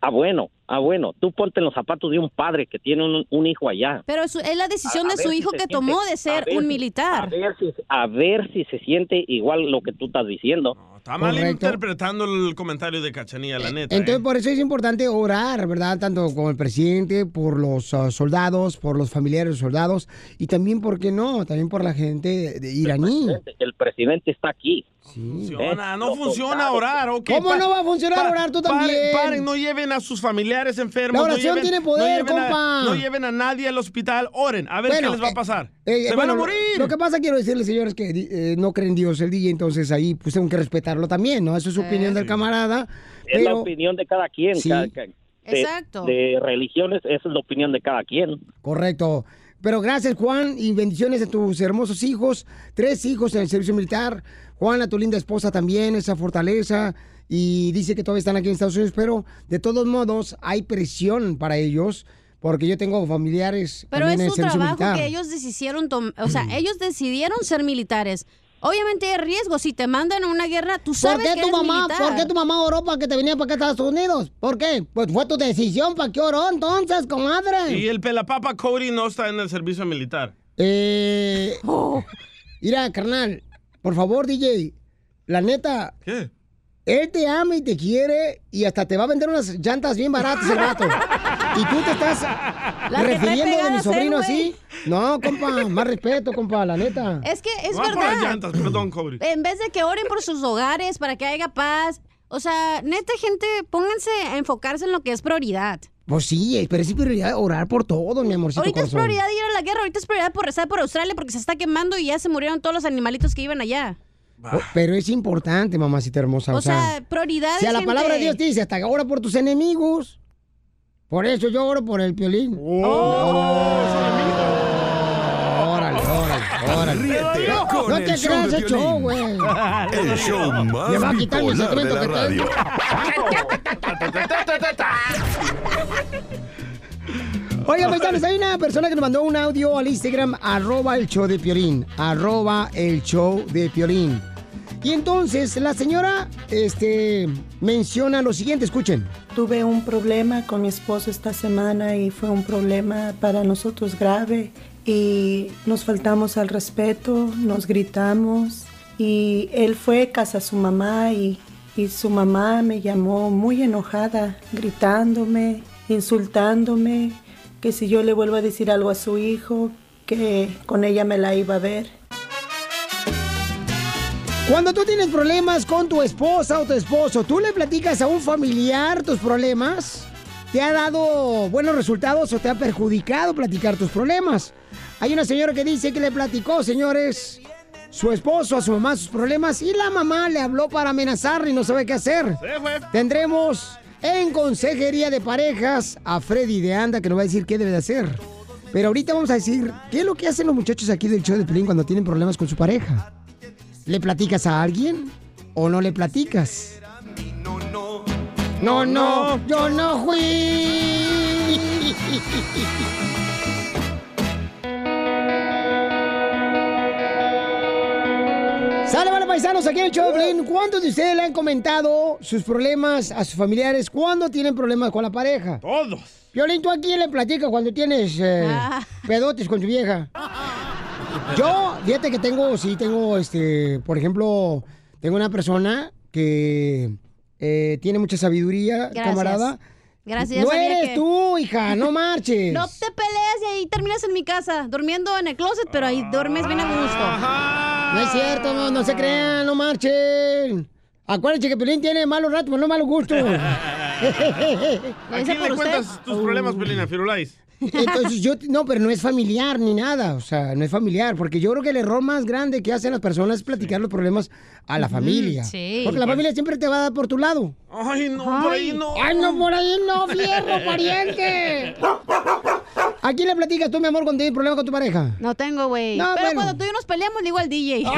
Ah, bueno, ah, bueno. Tú ponte en los zapatos de un padre que tiene un, un hijo allá. Pero su- es la decisión A- a de su hijo que siente- tomó de ser ver un militar. A ver, si, a ver si se siente igual lo que tú estás diciendo. Está mal Correcto. interpretando el comentario de Cachanía, la neta. Entonces, ¿eh? por eso es importante orar, ¿verdad? Tanto con el presidente, por los ah, soldados, por los familiares de los soldados y también, ¿por qué no? También por la gente de iraní. El presidente está aquí. Funciona, no funciona orar, ok. ¿Cómo pa- no va a funcionar orar tú también? Paren, no lleven a sus familiares enfermos. La oración no lleven, tiene poder, no lleven a- compa. no lleven a nadie al hospital, oren, a ver Bueno, qué les va eh, a pasar. Eh, Se bueno, van a morir. Lo que pasa, quiero decirles, señores, que eh, no creen Dios el día, entonces ahí pues tengo que respetarlo también, ¿no? Eso es su opinión del camarada. Es la opinión de cada quien. Sí. cada- cada- de, Exacto. de religiones, esa es la opinión de cada quien. correcto. Pero gracias, Juan, y bendiciones a tus hermosos hijos. Tres hijos en el servicio militar. Juan, a tu linda esposa también, esa fortaleza. Y dice que todavía están aquí en Estados Unidos, pero de todos modos hay presión para ellos, porque yo tengo familiares Pero es su trabajo militar. que ellos decidieron, o sea, ellos decidieron ser militares. Obviamente hay riesgo. Si te mandan a una guerra, tú ¿Por sabes qué que tu eres mamá, militar. por qué tu mamá oró para que te viniera para acá a Estados Unidos? ¿Por qué? Pues fue tu decisión, ¿para qué oró entonces, comadre? Y el pelapapa Cody no está en el servicio militar. Eh, mira, carnal, por favor, DJ, la neta. ¿Qué? Él te ama y te quiere y hasta te va a vender unas llantas bien baratas el rato. Y tú te estás refiriendo de mi sobrino así. No, compa, más respeto, compa, la neta. Es que es Van por las verdad. llantas, perdón, Cody. En vez de que oren por sus hogares para que haya paz. O sea, neta, gente, pónganse a enfocarse en lo que es prioridad. Pues sí, pero es prioridad orar por todo, mi amorcito ahorita es prioridad ir a la guerra, ahorita es prioridad por rezar por Australia porque se está quemando y ya se murieron todos los animalitos que iban allá. Oh, Pero es importante, mamacita hermosa. O sea, prioridad Si a la gente. palabra de Dios te dice, hasta ora por tus enemigos. Por eso yo oro por el piolín. Órale, órale, órale. Ríete con No el te creas ese show, güey. El show Le va a más quitar de segmento que radio. Oiga, paisanos, hay una persona que nos mandó un audio al Instagram, arroba el show de Piolín, arroba el show de Piolín. Y entonces la señora este, menciona lo siguiente, escuchen. Tuve un problema con mi esposo esta semana y fue un problema para nosotros grave y nos faltamos al respeto, nos gritamos y él fue a casa de su mamá y, y su mamá me llamó muy enojada, gritándome, insultándome, que si yo le vuelvo a decir algo a su hijo, que con ella me la iba a ver. Cuando tú tienes problemas con tu esposa o tu esposo, ¿tú le platicas a un familiar tus problemas? ¿Te ha dado buenos resultados o te ha perjudicado platicar tus problemas? Hay una señora que dice que le platicó, señores, su esposo a su mamá sus problemas y la mamá le habló para amenazarle y no sabe qué hacer. Tendremos en Consejería de Parejas a Freddy de Anda que nos va a decir qué debe de hacer. Pero ahorita vamos a decir qué es lo que hacen los muchachos aquí del show de Pelín cuando tienen problemas con su pareja. ¿Le platicas a alguien o no le platicas? No, no, yo no fui. Sale, vale, paisanos, aquí en el show. ¿Cuántos de ustedes le han comentado sus problemas a sus familiares cuando tienen problemas con la pareja? Todos. Violín, ¿tú a quién le platicas cuando tienes eh, pedotes con tu vieja? Yo, fíjate que tengo, sí, tengo, este, por ejemplo, tengo una persona que eh, tiene mucha sabiduría, Gracias. camarada. Gracias. No eres que- tú, hija, no marches. No te pelees y ahí terminas en mi casa, durmiendo en el closet, pero ahí duermes bien a gusto. No es cierto, no, no se crean, no marchen. Acuérdense que Pelín tiene malos ratos, pero no malos gustos. ¿A quién le cuentas tus problemas, Pelina Firulais? Entonces yo, no, pero no es familiar ni nada, o sea, no es familiar, porque yo creo que el error más grande que hacen las personas es platicar los problemas a la familia. sí. Porque la familia siempre te va a dar por tu lado. Ay, no, por ahí no. Ay, no, por ahí no, fierro, pariente. ¿A quién le platicas tú, mi amor, cuando tienes problemas con tu pareja? No tengo, güey. No, Pero bueno. cuando tú y yo nos peleamos, le digo al DJ.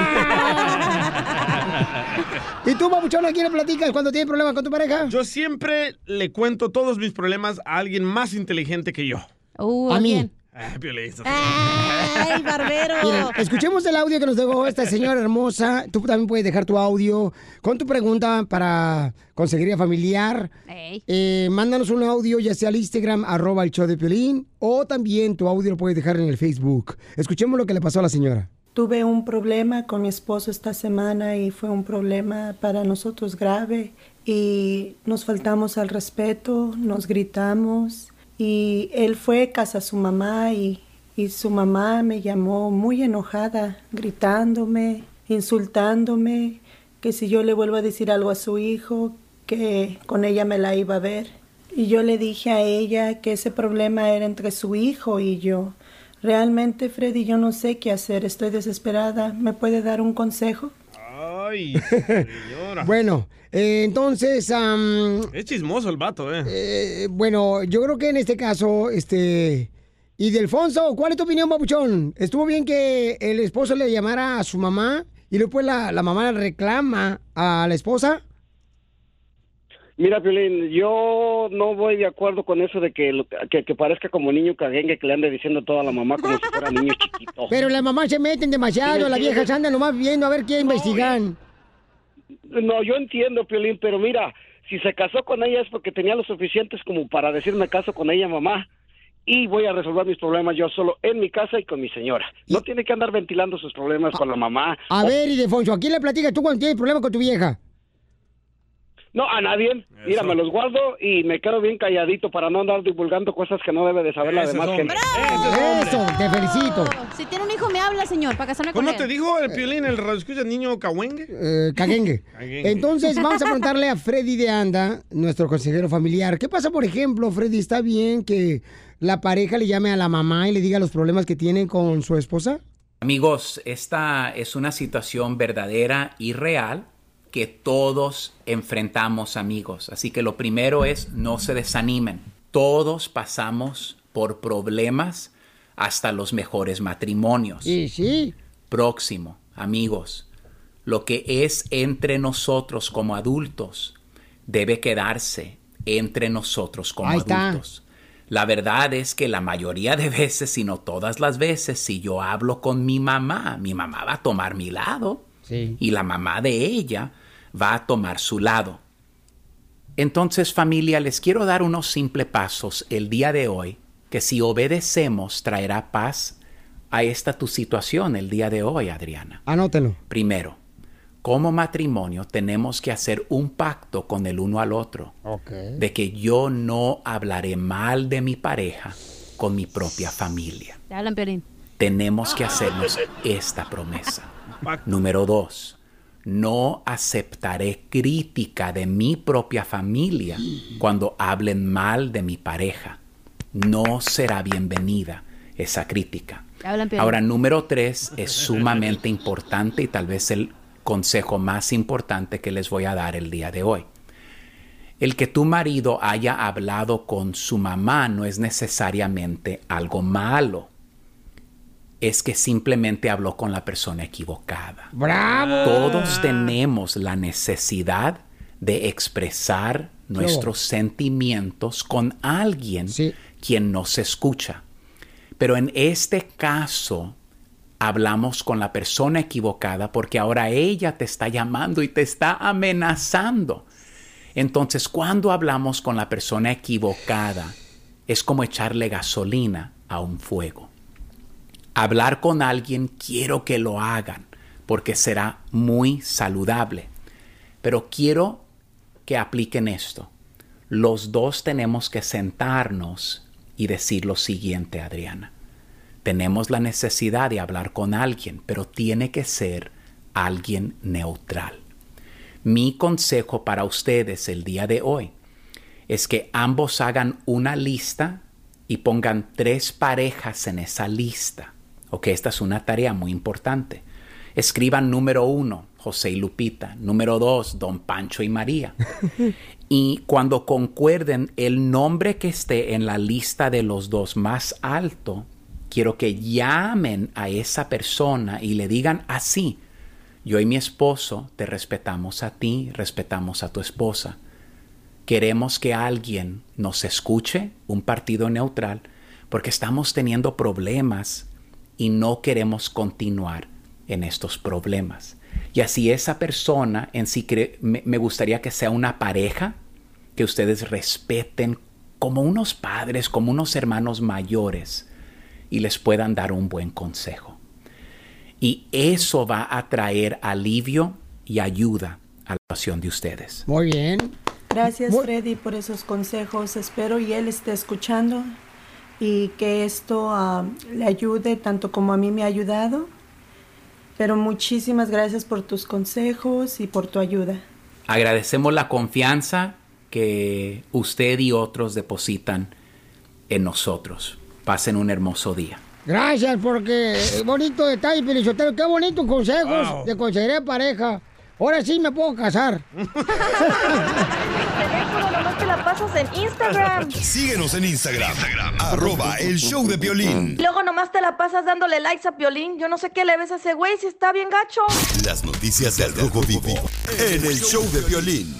¿Y tú, babuchón, a quién le platicas cuando tienes problemas con tu pareja? Yo siempre le cuento todos mis problemas a alguien más inteligente que yo. Uh, A mí. Ay, estás- ¡Ay, barbero! Miren, escuchemos el audio que nos dejó esta señora hermosa. Tú también puedes dejar tu audio con tu pregunta para conseguiría familiar. Eh, mándanos un audio ya sea al Instagram, arroba el show de Piolín, o también tu audio lo puedes dejar en el Facebook. Escuchemos lo que le pasó a la señora. Tuve un problema con mi esposo esta semana y fue un problema para nosotros grave y nos faltamos al respeto, nos gritamos y él fue a casa a su mamá y, y su mamá me llamó muy enojada, gritándome, insultándome, que si yo le vuelvo a decir algo a su hijo, que con ella me la iba a ver. Y yo le dije a ella que ese problema era entre su hijo y yo. Realmente, Freddy, yo no sé qué hacer, estoy desesperada. ¿Me puede dar un consejo? Ay, señora. Bueno, eh, entonces, Es chismoso el vato, ¿eh? eh, bueno, yo creo que en este caso, este... Y Delfonso, ¿cuál es tu opinión, babuchón? ¿Estuvo bien que el esposo le llamara a su mamá y después la, la mamá reclama a la esposa? Mira, Piolín, yo no voy de acuerdo con eso de que, lo- que, que parezca como niño caguengue que le ande diciendo toda la mamá como si fuera niño chiquito. Pero las mamás se meten demasiado, Sí, las sí, viejas sí. andan nomás viendo a ver qué investigan. No, yo entiendo, Piolín, pero mira, si se casó con ella es porque tenía lo suficientes como para decirme caso con ella, mamá. Y voy a resolver mis problemas yo solo en mi casa y con mi señora. No tiene que andar ventilando sus problemas con la mamá. A ver, Ildefonso, ¿a quién le platicas tú cuando tienes problemas con tu vieja? No, a nadie. Mira, me los guardo y me quedo bien calladito para no andar divulgando cosas que no debe de saber la demás gente. Eso, te felicito. Si tiene un hijo, me habla, señor, para casarme con ¿Cómo él. te dijo el Piolín, el radio escucha niño cahuengue? Eh, caguengue. Caguengue. Entonces, vamos a preguntarle a Freddy de Anda, nuestro consejero familiar. ¿Qué pasa, por ejemplo, Freddy? ¿Está bien que la pareja le llame a la mamá y le diga los problemas que tienen con su esposa? Amigos, esta es una situación verdadera y real que todos enfrentamos, amigos. Así que lo primero es no se desanimen. Todos pasamos por problemas hasta los mejores matrimonios. Sí, sí. Próximo, amigos. Lo que es entre nosotros como adultos debe quedarse entre nosotros como Ahí está. adultos. La verdad es que la mayoría de veces, si no todas las veces, si yo hablo con mi mamá, mi mamá va a tomar mi lado Sí. y la mamá de ella va a tomar su lado. Entonces familia, les quiero dar unos simples pasos el día de hoy que si obedecemos traerá paz a esta tu situación el día de hoy, Adriana. Anótelo. Primero, como matrimonio tenemos que hacer un pacto con el uno al otro de que yo no hablaré mal de mi pareja con mi propia familia. Te hablan. Tenemos que hacernos esta promesa. Número dos, no aceptaré crítica de mi propia familia cuando hablen mal de mi pareja. No será bienvenida esa crítica. Ahora, número tres es sumamente importante y tal vez el consejo más importante que les voy a dar el día de hoy. El que tu marido haya hablado con su mamá no es necesariamente algo malo. Es que simplemente habló con la persona equivocada. ¡Bravo! Todos tenemos la necesidad de expresar nuestros sentimientos con alguien quien nos escucha. Pero en este caso, hablamos con la persona equivocada porque ahora ella te está llamando y te está amenazando. Entonces, cuando hablamos con la persona equivocada, es como echarle gasolina a un fuego. Hablar con alguien quiero que lo hagan porque será muy saludable. Pero quiero que apliquen esto. Los dos tenemos que sentarnos y decir lo siguiente, Adriana. Tenemos la necesidad de hablar con alguien, pero tiene que ser alguien neutral. Mi consejo para ustedes el día de hoy es que ambos hagan una lista y pongan tres parejas en esa lista. Ok, esta es una tarea muy importante. Escriban número uno, José y Lupita. Número dos, Don Pancho y María. y cuando concuerden el nombre que esté en la lista de los dos más alto, quiero que llamen a esa persona y le digan así. Yo y mi esposo te respetamos a ti, respetamos a tu esposa. Queremos que alguien nos escuche, un partido neutral, porque estamos teniendo problemas y no queremos continuar en estos problemas. Y así esa persona en sí cre- me, me gustaría que sea una pareja que ustedes respeten como unos padres, como unos hermanos mayores y les puedan dar un buen consejo. Y eso va a traer alivio y ayuda a la situación de ustedes. Muy bien. Gracias Freddy por esos consejos. Espero y él esté escuchando y que esto ah, le ayude tanto como a mí me ha ayudado. Pero muchísimas gracias por tus consejos y por tu ayuda. Agradecemos la confianza que usted y otros depositan en nosotros. Pasen un hermoso día. Gracias, porque bonito detalle, Pelizotero. Qué bonitos consejos Wow. de consejería de pareja. Ahora sí me puedo casar. En Instagram. Síguenos en Instagram, arroba el show de violín. Y luego nomás te la pasas dándole likes a Piolín. Yo no sé qué le ves a ese güey si está bien gacho. Las noticias del Rojo Vivo en el show de violín.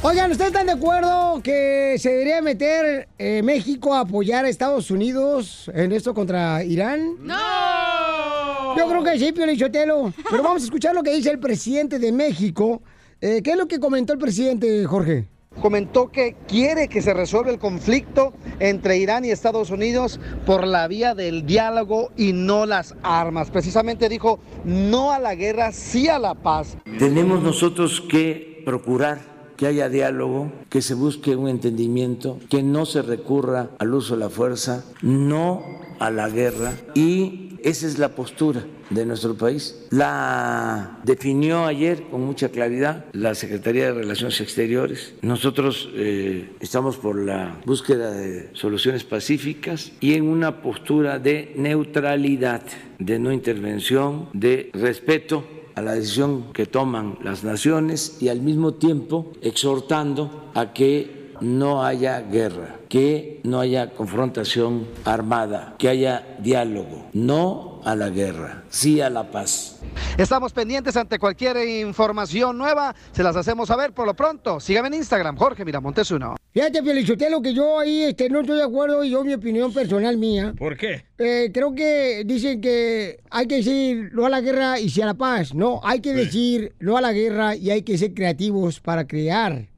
Oigan, ¿ustedes están de acuerdo que se debería meter eh, México a apoyar a Estados Unidos en esto contra Irán? ¡No! Yo creo que sí, Piolichotelo. Pero vamos a escuchar lo que dice el presidente de México. Eh, ¿Qué es lo que comentó el presidente, Jorge? Comentó que quiere que se resuelva el conflicto entre Irán y Estados Unidos por la vía del diálogo y no las armas. Precisamente dijo no a la guerra, sí a la paz. Tenemos nosotros que procurar que haya diálogo, que se busque un entendimiento, que no se recurra al uso de la fuerza, no a la guerra y esa es la postura de nuestro país. La definió ayer con mucha claridad la Secretaría de Relaciones Exteriores. Nosotros eh, estamos por la búsqueda de soluciones pacíficas y en una postura de neutralidad, de no intervención, de respeto a la decisión que toman las naciones y al mismo tiempo exhortando a que no haya guerra, que no haya confrontación armada, que haya diálogo, no a la guerra, sí a la paz. Estamos pendientes ante cualquier información nueva, se las hacemos saber por lo pronto. Sígame en Instagram, Jorge Miramontes uno. Fíjate, Piolichotelo, que yo ahí este, no estoy de acuerdo y yo mi opinión personal mía. ¿Por qué? Eh, creo que dicen que hay que decir no a la guerra y sí a la paz. No, hay que decir no a la guerra y hay que ser creativos para crear.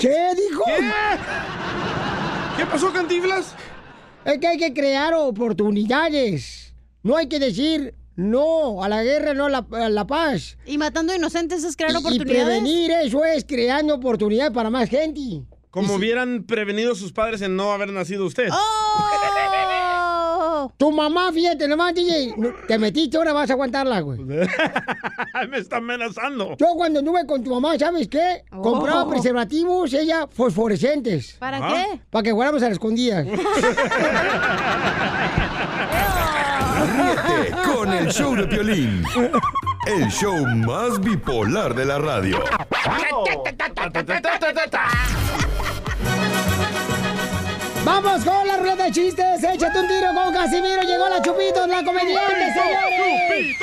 ¿Qué dijo? ¿Qué pasó, Cantinflas? Es que hay que crear oportunidades. No hay que decir no a la guerra, no a la, a la paz. Y matando inocentes es crear Y- oportunidades. Y prevenir eso es creando oportunidades para más gente. Como hubieran prevenido sus padres en no haber nacido usted. ¡Oh! Tu mamá, fíjate, nomás, DJ, te metiste, ahora vas a aguantarla, güey. Me está amenazando. Yo cuando anduve con tu mamá, ¿sabes qué? Compraba Oh. preservativos, ella, fosforescentes. ¿Para Ah. qué? Para que fuéramos a la escondida. Ríete con el show de Piolín. El show más bipolar de la radio. Vamos con la ruleta de chistes. Échate un tiro con Casimiro. Llegó la Chupitos, la comediante, señores.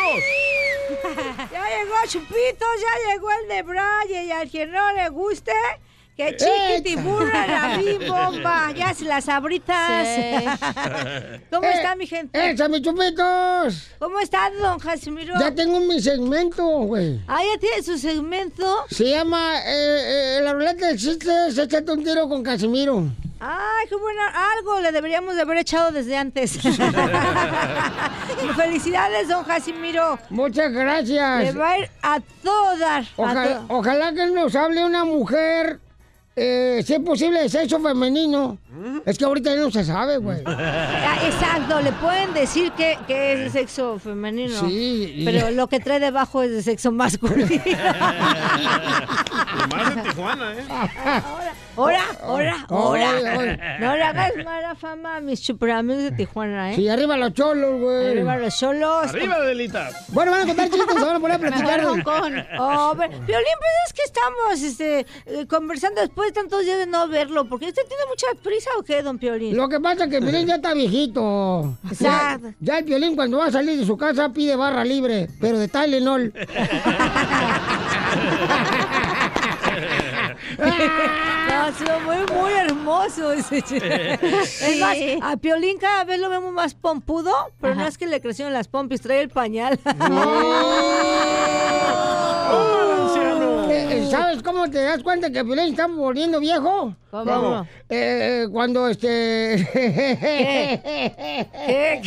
Ya llegó Chupitos, ya llegó el de Braille y al que no le guste, que chiquitiburra la bomba. Ya se las abritas. ¿Cómo Eh, está mi gente? ¡Échame, Chupitos! ¿Cómo está, don Casimiro? Ya tengo mi segmento, güey. Ah, ya tiene su segmento. Se llama eh, eh, La ruleta de chistes. Échate un tiro con Casimiro. Ay, qué buena. Algo le deberíamos de haber echado desde antes. Felicidades, don Casimiro. Muchas gracias. Le va a ir a a Ojalá, ojalá que nos hable una mujer, eh, si es posible, de sexo femenino. Es que ahorita ya no se sabe, güey. Ah, Exacto, le pueden decir que, que es de sexo femenino. Sí, y- Pero lo que trae debajo es de sexo masculino. Y más en Tijuana, ¿eh? Ahora, ahora, ahora. No le hagas mala fama a mis super amigos de Tijuana, ¿eh? Sí, arriba los cholos, güey. Arriba los solos. Arriba, Delita. Bueno, van a contar chistes, se van a poner a platicar. Hong Kong. Oh, pero, Piolín, pues es que estamos este, eh, conversando después de tantos días de no verlo. Porque usted tiene mucha prisa o qué, don Piolín? Lo que pasa es que el Piolín ya está viejito. Ya, ya el Piolín cuando va a salir de su casa pide barra libre, pero de Tylenol. No, ha sido muy, muy hermoso ese chiste. Es más, a Piolín cada vez lo vemos más pompudo, pero no es que le crecieron las pompis, trae el pañal. Eh, ¿Sabes cómo te das cuenta que Piolín está volviendo viejo? ¿Cómo? Eh, eh, cuando este... ¿Qué?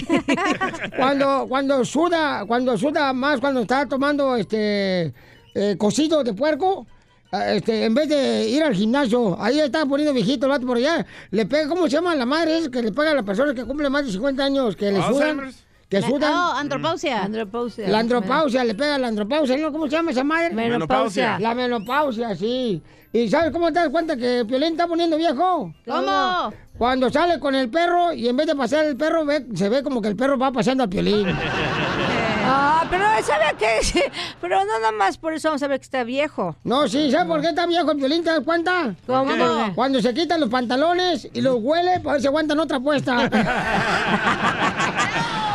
cuando, cuando suda, cuando suda más, cuando está tomando este eh, cocido de puerco, eh, este, en vez de ir al gimnasio, ahí está poniendo viejito el vato por allá, le pega, ¿cómo se llama la madre? Es que le pega a las personas que cumplen más de 50 años, que le sudan. Que sudan. oh, andropausia. Andropausia. La andropausia, le pega la andropausia, ¿no? ¿Cómo se llama esa madre? Menopausia. La menopausia, sí. ¿Y sabes cómo te das cuenta que el Piolín está poniendo viejo? ¿Cómo? Cuando sale con el perro y en vez de pasear el perro, ve- se ve como que el perro va paseando al Piolín. Ah, pero ¿sabe qué? Pero no nada más por eso vamos a ver que está viejo. No, sí, ¿sabes por qué está viejo el violín? ¿Te das cuenta? ¿Cómo? Cuando se quitan los pantalones y los huele, pues se aguantan otra puesta.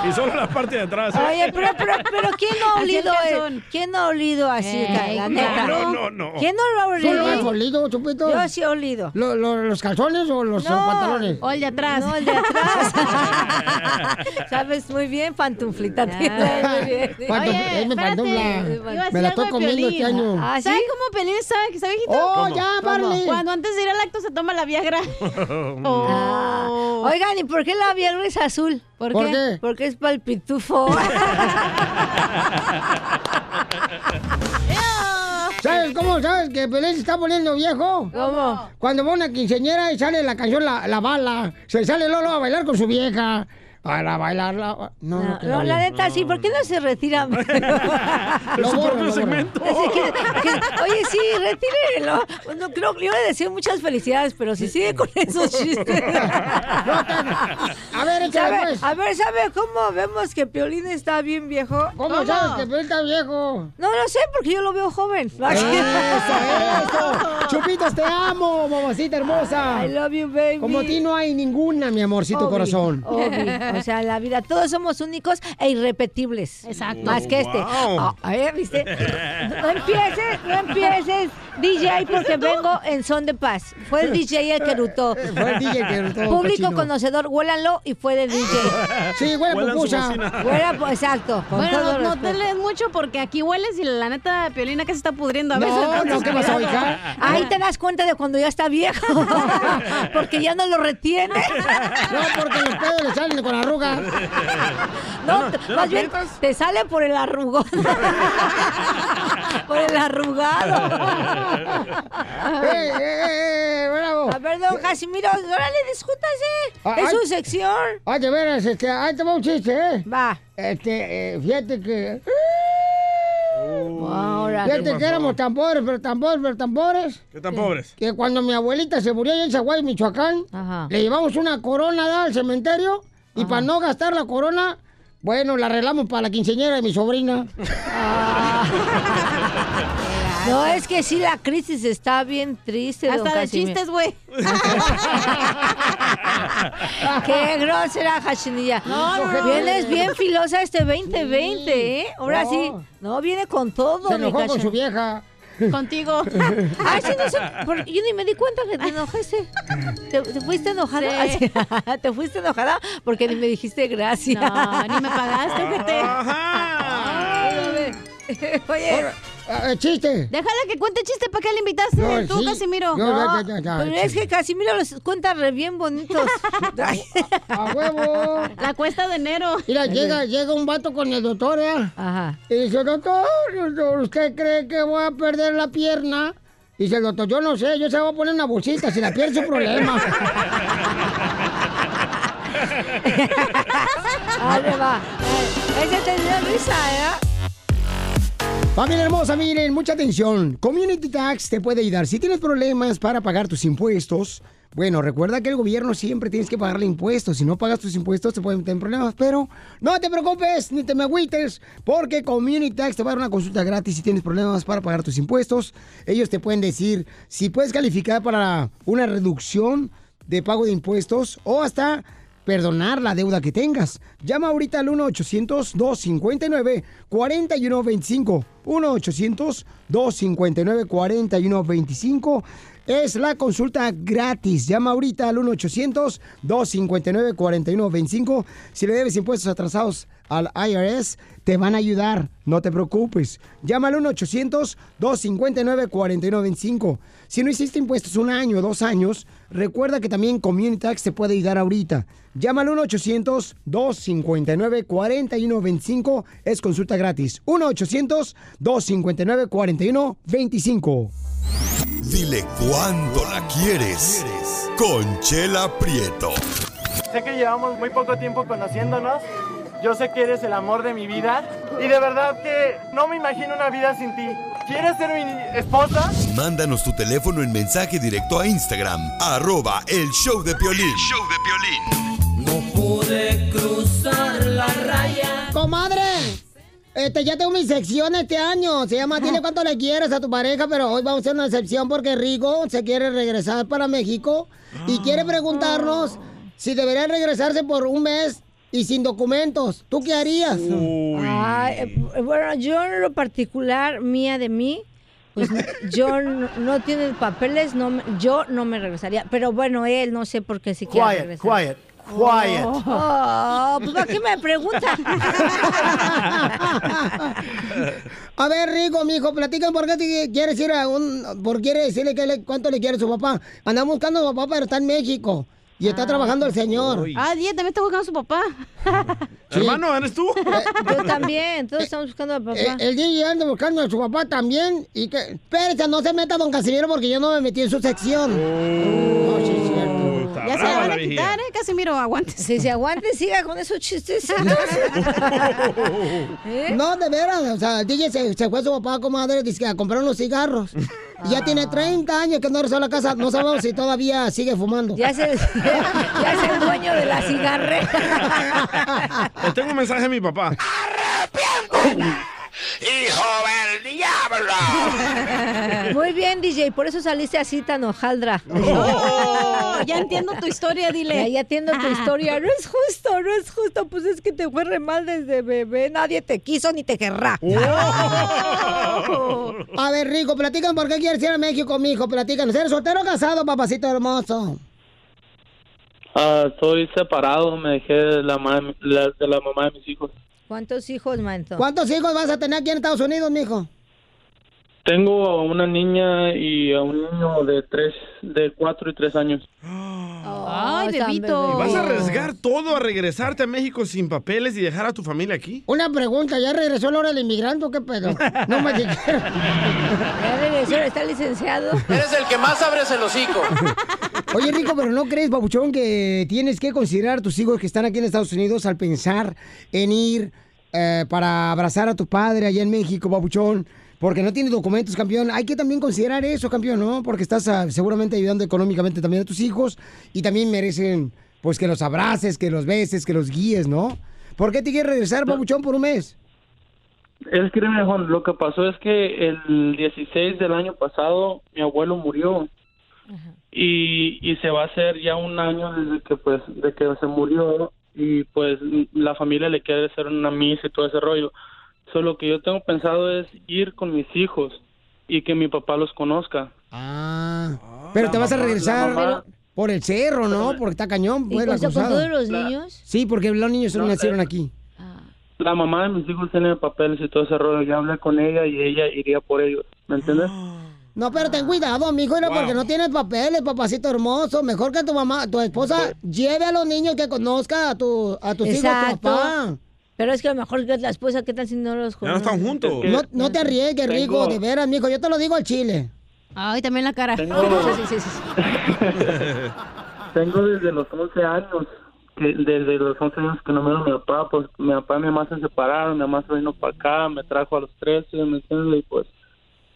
Y solo la parte de atrás. ¿eh? Oye, pero, pero, pero ¿quién no ha olido? el eh? ¿Quién no ha olido así, Ey, la no, neta? no, no, no. ¿Quién no lo ha ¿Tú lo has olido? olido, Chupito? Yo sí he olido. ¿Lo- lo- ¿Los calzones o los No. pantalones? O el de atrás. No, el de atrás. Sabes muy bien, pantuflita. tienes, muy bien. Pantu- Oye, espérate. pantufla. Iba a decir Me la algo estoy de comiendo este año. ¿Ah, sí? ¿Sabe cómo Pelín sabe que está viejito? ¡Oh, ¿Cómo? ya, Barney! Cuando antes de ir al acto se toma la Viagra. Ah. Oigan, ¿y por qué la Viagra es azul? ¿Por, ¿Por qué? qué? Porque es para el pitufo. ¿Sabes cómo sabes que Pelín se está poniendo viejo? ¿Cómo? Cuando va una quinceñera y sale la canción La, la Bala, se sale Lolo a bailar con su vieja. Para bailar la... No, no, No, no, la neta, sí, ¿por qué no se retira? Lo su propio segmento. Así que- que- oye, sí, retírelo. No, creo que le iba a decir muchas felicidades, pero si sigue con esos chistes. A ver, échale ¿Sabe, pues. a ver, ¿sabe cómo vemos que Piolín está bien viejo? ¿Cómo, sabes que Pelín está viejo? No lo sé, porque yo lo veo joven. Eso, eso. Chupitos, te amo, mamacita hermosa. I love you, baby. Como a ti no hay ninguna, mi amorcito Obi, corazón. Obi. O sea, la vida todos somos únicos e irrepetibles. Exacto. Más que este. Wow. A ver, ¿viste? No empieces, no empieces, DJ, porque vengo en son de paz. Fue el DJ el que rutó. Fue el DJ que rutó, Público cochino. conocedor, huélanlo y fue de DJ. Sí, su pupusa. pues, exacto. Bueno, no, no te lees mucho porque aquí hueles y la neta Piolina que se está pudriendo a No, veces. no, entonces, ¿qué vas a cuidado. oír? Ahí te das cuenta de cuando ya está viejo. porque ya no lo retiene. No, porque los pedos le salen con las arrugas. No, te- más bien te sale por el arrugón. por el arrugado. ¡Eh, eh, eh, bravo! A ver, don Casimiro, órale, discútase. Ah, es ay. su sección. Ay, de veras, este, ahí te va un chiste, ¿eh? Va. Este, eh, fíjate que... Ahora, Fíjate ¿qué que éramos tan pobres, pero tan pobres, pero tan pobres. ¿Qué tan pobres? Que cuando mi abuelita se murió allá en Zaguay, Michoacán, le llevamos una corona ¿da? al cementerio y para no gastar la corona, bueno, la arreglamos para la quinceañera de mi sobrina. No, es que sí, la crisis está bien triste, don Hasta de chistes, güey. Qué grosera, Hachinilla. No, no, no. Vienes bien filosa este 2020, ¿eh? Ahora No. sí, no, viene con todo, Se mi enojó con Cachin- su vieja. Contigo. Ay, sí, no sé, por- yo ni me di cuenta que te enojaste. ¿Te, te fuiste enojada? Sí. ¿Te fuiste enojada? Porque ni me dijiste gracias. No, ni me pagaste, ojete. Oye, Eh, chiste. Déjala que cuente chiste, ¿para qué le invitaste No, tú, sí. Casimiro? No, ya, pero es que Casimiro los cuenta re bien bonitos. ¡A huevo! La cuesta de enero. Mira, llega, llega un vato con el doctor, ¿eh? Ajá. Y dice, doctor, ¿usted cree que voy a perder la pierna? Dice el doctor, yo no sé, yo se voy a poner una bolsita, si la pierde es su problema. Ahí va. Eh, Ese te dio risa, ¿eh? Familia hermosa, miren, mucha atención. Community Tax te puede ayudar. Si tienes problemas para pagar tus impuestos, bueno, recuerda que el gobierno siempre tienes que pagarle impuestos. Si no pagas tus impuestos, te pueden tener problemas. Pero no te preocupes, ni te me agüites, porque Community Tax te va a dar una consulta gratis si tienes problemas para pagar tus impuestos. Ellos te pueden decir si puedes calificar para una reducción de pago de impuestos o hasta perdonar la deuda que tengas. Llama ahorita al 1-800-259-4125. 1-800-259-4125. Es la consulta gratis. Llama ahorita al 1-800-259-4125. Si le debes impuestos atrasados al IRS, te van a ayudar. No te preocupes. Llama al 1-800-259-4125. Si no hiciste impuestos un año o dos años, recuerda que también Community Tax te puede ayudar ahorita. Llama al 1-800-259-4125. Es consulta gratis. 1-800-259-4125. Dile cuándo la quieres. Conchela Prieto. Sé que llevamos muy poco tiempo conociéndonos. Yo sé que eres el amor de mi vida. Y de verdad que no me imagino una vida sin ti. ¿Quieres ser mi esposa? Mándanos tu teléfono en mensaje directo a Instagram, arroba el show de Piolín. No pude cruzar la raya. Comadre, este, ya tengo mi sección este año. Se llama Dile cuánto le quieres a tu pareja, pero hoy vamos a hacer una excepción porque Rigo se quiere regresar para México y quiere preguntarnos si debería regresarse por un mes y sin documentos. ¿Tú qué harías? Ay, eh, bueno, yo en lo particular, mía de mí, pues yo no, no tiene papeles, no yo no me regresaría. Pero bueno, él no sé por qué si quiere Quiet, regresar. quiet, quiet. Oh, pues ¿para qué me pregunta? A ver, Rico, mijo, platican por qué te quieres ir a un... por quiere decirle que le- cuánto le quiere su papá. Andamos buscando a su papá, pero está en México. Y está trabajando el señor. Ah, Diez también está buscando a su papá. Hermano, ¿eres tú? Yo también, todos estamos buscando a papá. Eh, el DJ anda buscando a su papá también. Y que. Espérate, no se meta don Casimiro porque yo no me metí en su sección. No, sí, es Ya se la van a quitar, ¿eh? Casimiro, aguante. Si se aguante, siga con esos chistes. No, de veras, o sea, el DJ se, se fue a su papá, comadre, dice que a comprar unos cigarros. Y ya tiene 30 años que no regresó a la casa, no sabemos si todavía sigue fumando. Ya se, ya es el dueño de la cigarrera. Le tengo un mensaje a mi papá. ¡Hijo del diablo! Muy bien, DJ, por eso saliste así tan hojaldra. Oh, ya entiendo tu historia, dile. Ya, ya entiendo tu historia. No es justo, no es justo. Pues es que te fue re mal desde bebé. Nadie te quiso ni te querrá. A ver, Rico, platican por qué quieres ir a México, mijo. Platican. ¿Eres soltero o casado, papacito hermoso? Ah, estoy separado, me dejé de la, ma- la- de la mamá de mis hijos. ¿Cuántos hijos, manto? ¿Cuántos hijos vas a tener aquí en Estados Unidos, mijo? Tengo a una niña y a un niño de tres, de cuatro y tres años. Ay, bebito. ¿Y vas a arriesgar todo a regresarte a México sin papeles y dejar a tu familia aquí? Una pregunta, ¿ya regresó la hora del inmigrante o qué pedo? No me dijeron. Ya regresó, está licenciado. Eres el que más abres el hocico. Oye, Rico, pero ¿no crees, Babuchón, que tienes que considerar a tus hijos que están aquí en Estados Unidos al pensar en ir eh, para abrazar a tu padre allá en México, Babuchón? Porque no tienes documentos, campeón. Hay que también considerar eso, campeón, ¿no? Porque estás ah, seguramente ayudando económicamente también a tus hijos y también merecen, pues, que los abraces, que los beses, que los guíes, ¿no? ¿Por qué te quieres regresar, Babuchón, por un mes? Es que, mira, Juan, lo que pasó es que el 16 del año pasado mi abuelo murió y, y se va a hacer ya un año desde que pues de que se murió y pues la familia le quiere hacer una misa y todo ese rollo. Solo que yo tengo pensado es ir con mis hijos y que mi papá los conozca. Ah, pero te vas a regresar mamá- por el cerro, ¿no? Porque está cañón, ¿Y pues, la con, todos los niños? Sí, porque los niños No, nacieron eh, aquí. La mamá de mis hijos tiene papeles y todo ese rollo. Ya hablé con ella y ella iría por ellos. ¿Me entiendes? No, pero ten cuidado, amigo, mira, porque no tienes papeles, papacito hermoso. Mejor que tu mamá, tu esposa, lleve a los niños que conozca a, tu, a tus hijos, tu Exacto. papá. Pero es que a lo mejor la esposa, ¿qué tal si no los Ya no están juntos? No, no te arriesgues, Rico, de veras, mijo. Yo te lo digo al chile. Ay, también la cara. Tengo- Tengo desde los 11 años, que desde los 11 años que no me veo a mi papá, pues mi papá y mi mamá se separaron, mi mamá se vino para acá, me trajo a los 13, ¿me entiendes? Y pues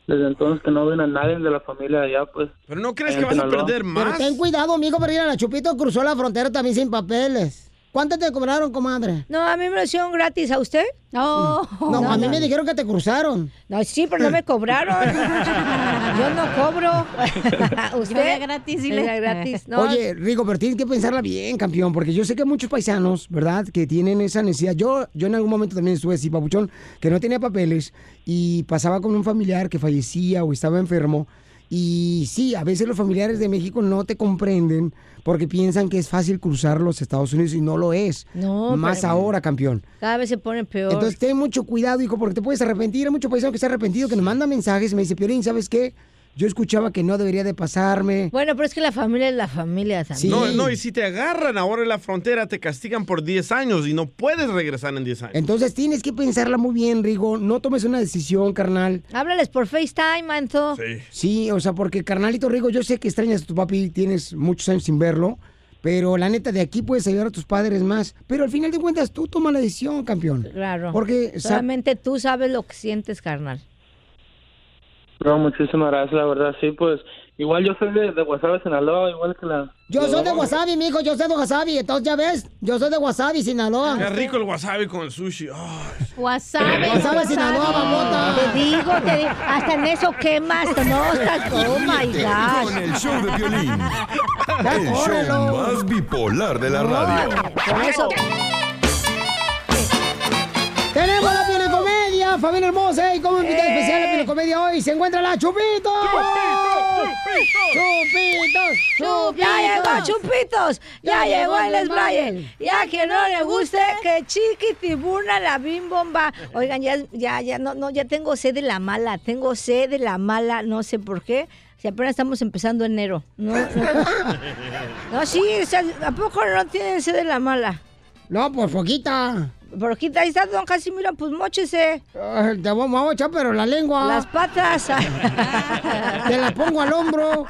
desde entonces que no ven a nadie de la familia de allá, pues. Pero no crees que vas a perder Pero ten cuidado, amigo, porque mira, la Chupito cruzó la frontera también sin papeles. ¿Cuánto te cobraron, comadre? No, a mí me lo hicieron gratis. ¿A usted? No. No, a mí me dijeron que te cruzaron. No, sí, pero no me cobraron. Yo no cobro. ¿Usted? Yo era gratis, dile. Era gratis. No, Oye, Rico, pero tienes que pensarla bien, campeón, porque yo sé que muchos paisanos, ¿verdad?, que tienen esa necesidad. Yo, yo en algún momento también estuve así, papuchón, que no tenía papeles y pasaba con un familiar que fallecía o estaba enfermo. Y sí, a veces los familiares de México no te comprenden porque piensan que es fácil cruzar los Estados Unidos y no lo es. No, Más ahora, campeón. cada vez se pone peor. Entonces ten mucho cuidado, hijo, porque te puedes arrepentir. Hay mucho paisano que está arrepentido, que nos manda mensajes y me dice, Piolín, ¿sabes qué? Yo escuchaba que no debería de pasarme. Bueno, pero es que la familia es la familia también. No, no, y si te agarran ahora en la frontera, te castigan por 10 años y no puedes regresar en 10 años. Entonces tienes que pensarla muy bien, Rigo. No tomes una decisión, carnal. Háblales por FaceTime, Manto. Sí, o sea, porque carnalito Rigo, yo sé que extrañas a tu papi, tienes muchos años sin verlo, pero la neta de aquí puedes ayudar a tus padres más. Pero al final de cuentas tú toma la decisión, campeón. Claro. Porque solamente tú sabes lo que sientes, carnal. No, muchísimas gracias, la verdad, sí, pues. Igual yo soy de, de Guasave, Sinaloa, igual que la. yo soy de Wasabi, mijo, yo soy de Wasabi, entonces ya ves, yo soy de Wasabi, Sinaloa. Qué rico el wasabi con el sushi. Ay. Wasabi. Wasabi, Sinaloa, mamota. Te digo, te digo, hasta en eso quemas, no estás, oh my Con God. el show de Piolín. El córrelo. show más bipolar de la radio. Por eso, Tenemos la Comedia, familia hermosa, y como invitada especial a la Comedia hoy se encuentra la Chupito. Chupitos, Chupitos, ya llegó Chupitos, ya llegó el desbraye. Ya que no le guste, que chiquitibuna la bimbomba. Oigan, ya, ya, ya, no, no, ya tengo sed de la mala, tengo sed de la mala, no sé por qué. Si apenas estamos empezando enero. No, no, no, sí, o sea, ¿a poco no tienen sed de la mala? No, por poquita. Por poquita, ahí está don Casimiro, pues mochese. Ay, Te vamos a echar, pero la lengua. Las patas. Te la pongo al hombro.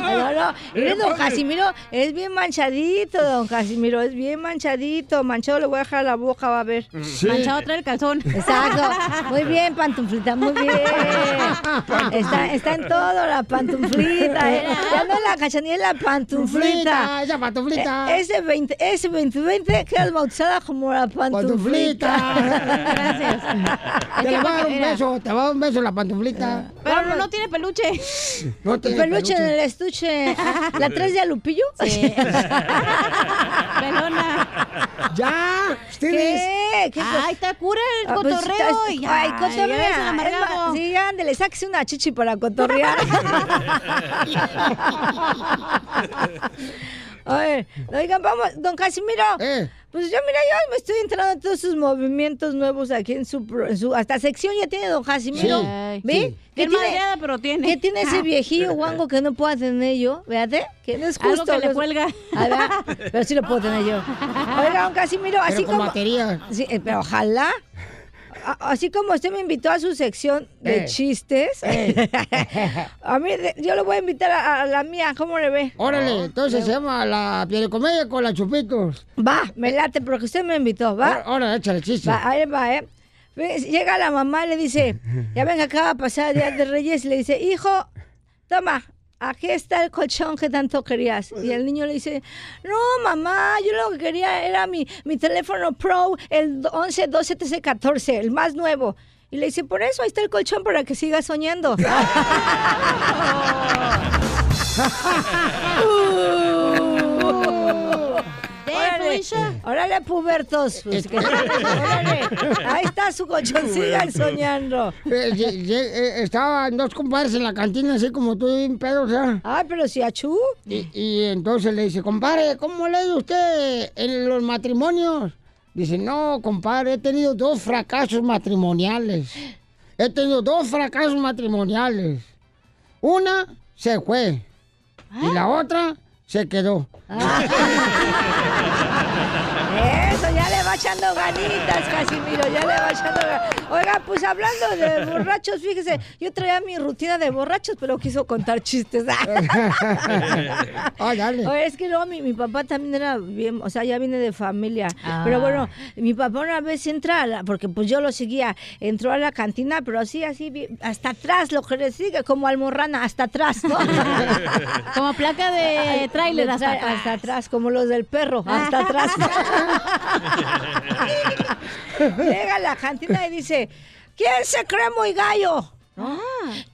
No, no, mire, don Casimiro es bien manchadito, don Casimiro, es bien manchadito. Manchado le voy a dejar la boca, va a ver. Sí. Manchado trae el calzón. Exacto. Muy bien, pantuflita, muy bien. Está, está en todo la pantuflita. ¿eh? Ya no es la cachanilla, es la pantuflita. Esa pantuflita. Eh, ese 20, ese 2020 quedas bautizada como la pantuflita. Gracias. Te le va a dar un beso, te va a dar un beso la pantuflita. Pero no, no tiene peluche. No El tiene peluche en el estuche. ¿La traes de a Lupillo? Sí. Pelona. Ya, ustedes. ¿Qué? ¿Qué Ay, está cura el Ah, pues, cotorreo. Ay, ya, cotorrea. más, Sí, ándale, sáquese una chichi para cotorrear. A ver, oigan, vamos, don Casimiro. Pues yo, mira, yo me estoy entrando en todos sus movimientos nuevos aquí en su, pro- en su hasta sección ya tiene don Casimiro. Sí. ¿Ve? Sí. ¿Qué tiene, madreada, pero tiene. ¿Qué tiene ese viejillo guango que no pueda tener yo? Véate, que no es Algo justo. que le cuelga. A ver, pero sí lo puedo tener yo. Oiga, don Casimiro, Pero así con como... batería. Sí, eh, pero ojalá. Así como usted me invitó a su sección de Eh. chistes, a mí yo le voy a invitar a, a la mía, ¿cómo le ve? Órale, entonces se llama la comedia con la chupitos. Va, me late, porque usted me invitó, ¿va? Ahora, échale chiste. Va, ahí va, ¿eh? Llega la mamá y le dice, ya venga acá a pasar el Día de Reyes, y le dice, hijo, toma, aquí está el colchón que tanto querías. Y el niño le dice, no, mamá, yo lo que quería era mi, mi teléfono Pro, el 11 12 13 14, el más nuevo. Y le dice, por eso ahí está el colchón para que sigas soñando. Órale, órale, pubertos. Pues, que- órale, ahí está su colchón, sigan soñando. Eh, eh, estaban dos compadres en la cantina, así como tú, bien pedo, o sea. Ay, pero si achú. Y, y entonces le dice, compadre, ¿cómo lee usted en los matrimonios? Dice, no, compadre, he tenido dos fracasos matrimoniales. He tenido dos fracasos matrimoniales. Una se fue y la otra se quedó. Le va echando ganitas, Casimiro, ya le va echando ganitas. Oiga, pues hablando de borrachos, fíjese, yo traía mi rutina de borrachos, pero quiso contar chistes. Ah, dale. Oye, es que luego mi, mi papá también era bien, o sea, ya viene de familia. Ah. Pero bueno, mi papá una vez entra, a la- porque pues yo lo seguía, entró a la cantina, pero así, así, hasta atrás, lo que le sigue, como almorrana, hasta atrás, ¿no? Como placa de tráiler hasta atrás. hasta atrás, como los del perro, hasta atrás. Llega la cantina y dice, ¿quién se cree muy gallo? ¿No?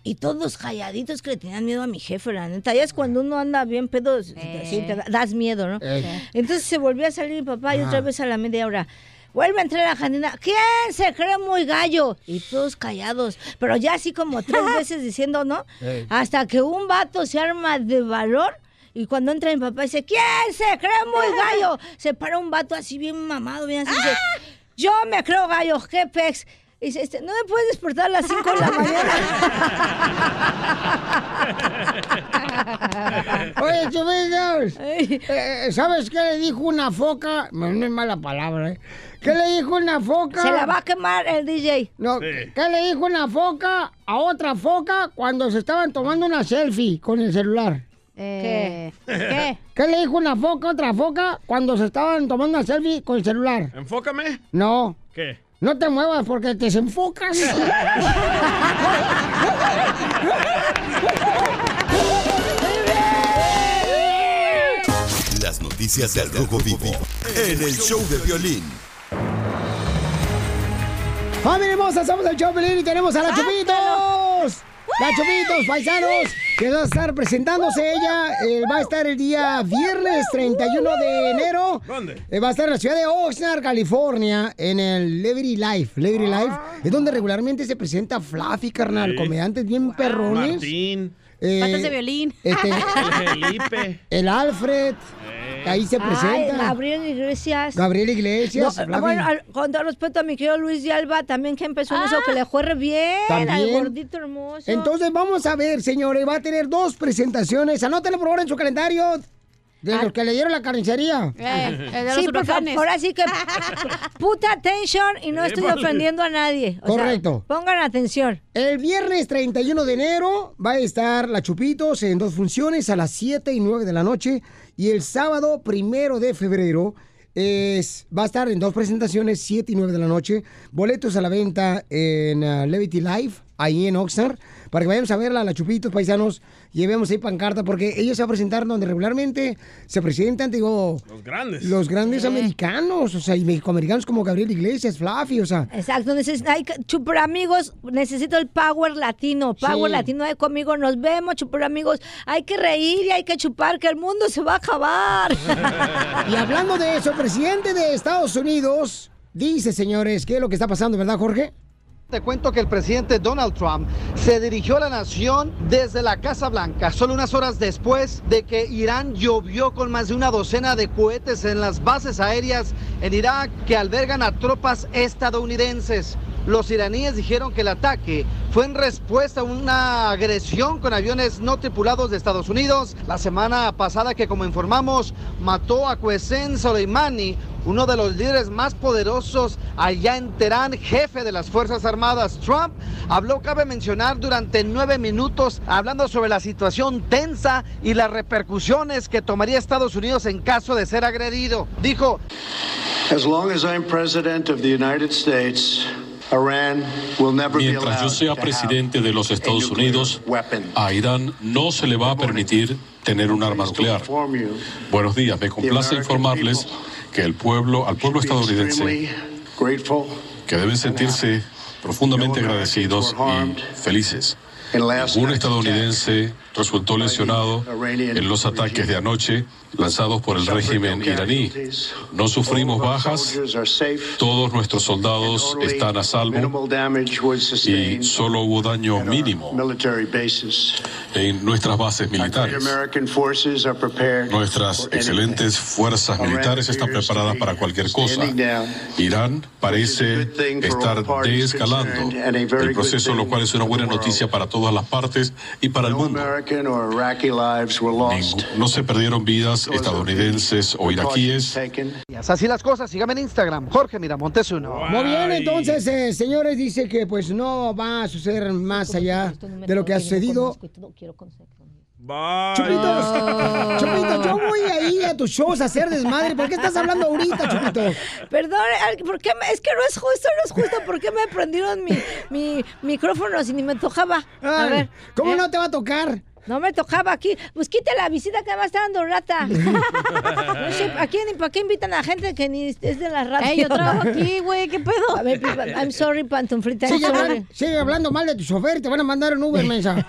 Y todos calladitos que le tenían miedo a mi jefe, la neta. Ya es cuando uno anda bien pedo, te da- das miedo, ¿no? Eh. Entonces se volvió a salir mi papá y otra vez a la media hora. Vuelve a entrar a la cantina. ¿Quién se cree muy gallo? Y todos callados. Pero ya así como tres veces diciendo, ¿no? Ey. Hasta que un vato se arma de valor. Y cuando entra mi papá dice, ¿quién se cree muy gallo? Se para un vato así bien mamado, bien así. Dice, yo me creo gallo, ¿qué pex? Y dice, este, ¿no me puedes despertar a las 5 de la mañana? Oye, Chupitos, eh, ¿sabes qué le dijo una foca? No, no es mala palabra, ¿eh? ¿Qué le dijo una foca? Se la va a quemar el DJ. No, ¿qué le dijo una foca a otra foca cuando se estaban tomando una selfie con el celular? Eh, ¿Qué? ¿Qué le dijo una foca a otra foca cuando se estaban tomando una selfie con el celular? Enfócame. No. ¿Qué? No te muevas porque te desenfocas. Las noticias del Rojo Vivo en el show de violín. ¡Familia hermosa! Somos el Chopelín y tenemos a la Chupitos. La Chupitos, paisanos, que va a estar presentándose ella. eh, va a estar el día viernes 31 de enero. ¿Dónde? Eh, va a estar en la ciudad de Oxnard, California, en el Liberty Life. Liberty Life es donde regularmente se presenta Fluffy, carnal. Sí. Comediantes bien perrones. Martín. Eh, Patas de violín. este, El Felipe. el Alfred. Ahí se Ay, presenta. Gabriel Iglesias. Gabriel Iglesias. No, bueno, al- con todo respeto a mi querido Luis de Alba, también que empezó en eso, que le fue bien También. al gordito hermoso. Entonces vamos a ver, señores, va a tener dos presentaciones. Anótenlo por favor en su calendario de los que le dieron la carnicería. Eh, el de los sí, por favor, huracanes. ahora sí que puta atención y no estoy ofendiendo a nadie. O sea, Correcto. pongan atención. El viernes 31 de enero va a estar la Chupitos en dos funciones a las 7 y 9 de la noche. Y el sábado primero de febrero es, va a estar en dos presentaciones, 7 y 9 de la noche. Boletos a la venta en ah, Levity Live, ahí en Oxnard. Para que vayamos a verla, la Chupitos, paisanos. Llevemos ahí pancarta porque ella se va a presentar donde regularmente se presentan, digo, Los grandes. los grandes americanos, o sea, y mexicoamericanos como Gabriel Iglesias, Fluffy, o sea. Exacto, hay chupar amigos, necesito el power latino, power Sí. latino ahí conmigo, nos vemos, chupar amigos, hay que reír y hay que chupar, que el mundo se va a acabar. Y hablando de eso, presidente de Estados Unidos dice, señores, ¿qué es lo que está pasando, verdad, Jorge? Te cuento que el presidente Donald Trump se dirigió a la nación desde la Casa Blanca, solo unas horas después de que Irán llovió con más de una docena de cohetes en las bases aéreas en Irak que albergan a tropas estadounidenses. Los iraníes dijeron que el ataque fue en respuesta a una agresión con aviones no tripulados de Estados Unidos la semana pasada que, como informamos, mató a Qasem Soleimani, uno de los líderes más poderosos allá en Teherán, jefe de las Fuerzas Armadas. Trump habló, cabe mencionar, durante nueve minutos, hablando sobre la situación tensa y las repercusiones que tomaría Estados Unidos en caso de ser agredido. Dijo, As long as I'm president of the United States, Mientras yo sea presidente de los Estados Unidos, a Irán no se le va a permitir tener un arma nuclear. Buenos días, me complace informarles que el pueblo, al pueblo estadounidense, que deben sentirse profundamente agradecidos y felices. Ningún estadounidense resultó lesionado en los ataques de anoche lanzados por el régimen iraní. No sufrimos bajas, todos nuestros soldados están a salvo y solo hubo daño mínimo en nuestras bases militares. Nuestras excelentes fuerzas militares están preparadas para cualquier cosa. Irán parece estar desescalando el proceso, lo cual es una buena noticia para todas las partes y para el mundo. No se perdieron vidas estadounidenses o iraquíes. así las cosas, sígame en Instagram, Jorge Miramontes uno. Muy bien, entonces, eh, señores, dice que pues no va a suceder más allá de lo que ha sucedido. Chupitos, Chupito, yo voy ahí a tus shows a hacer desmadre. ¿Por qué estás hablando ahorita, Chupito? Perdón, ¿por qué me- es que no es justo, no es justo. ¿Por qué me prendieron mi, mi micrófono si ni me tocaba? A Ay, ver. ¿cómo ¿eh? no te va a tocar? No me tocaba aquí. Pues quita la visita que me está dando rata. No sé, aquí ni para qué invitan a gente que ni es de la radio. Ey, yo trabajo aquí, güey, ¿qué pedo? A ver, Pipa, I'm sorry, pantuflita. I'm Sigue, sorry. hablan- sigue hablando mal de tu chofer, te van a mandar un Uber, mensa.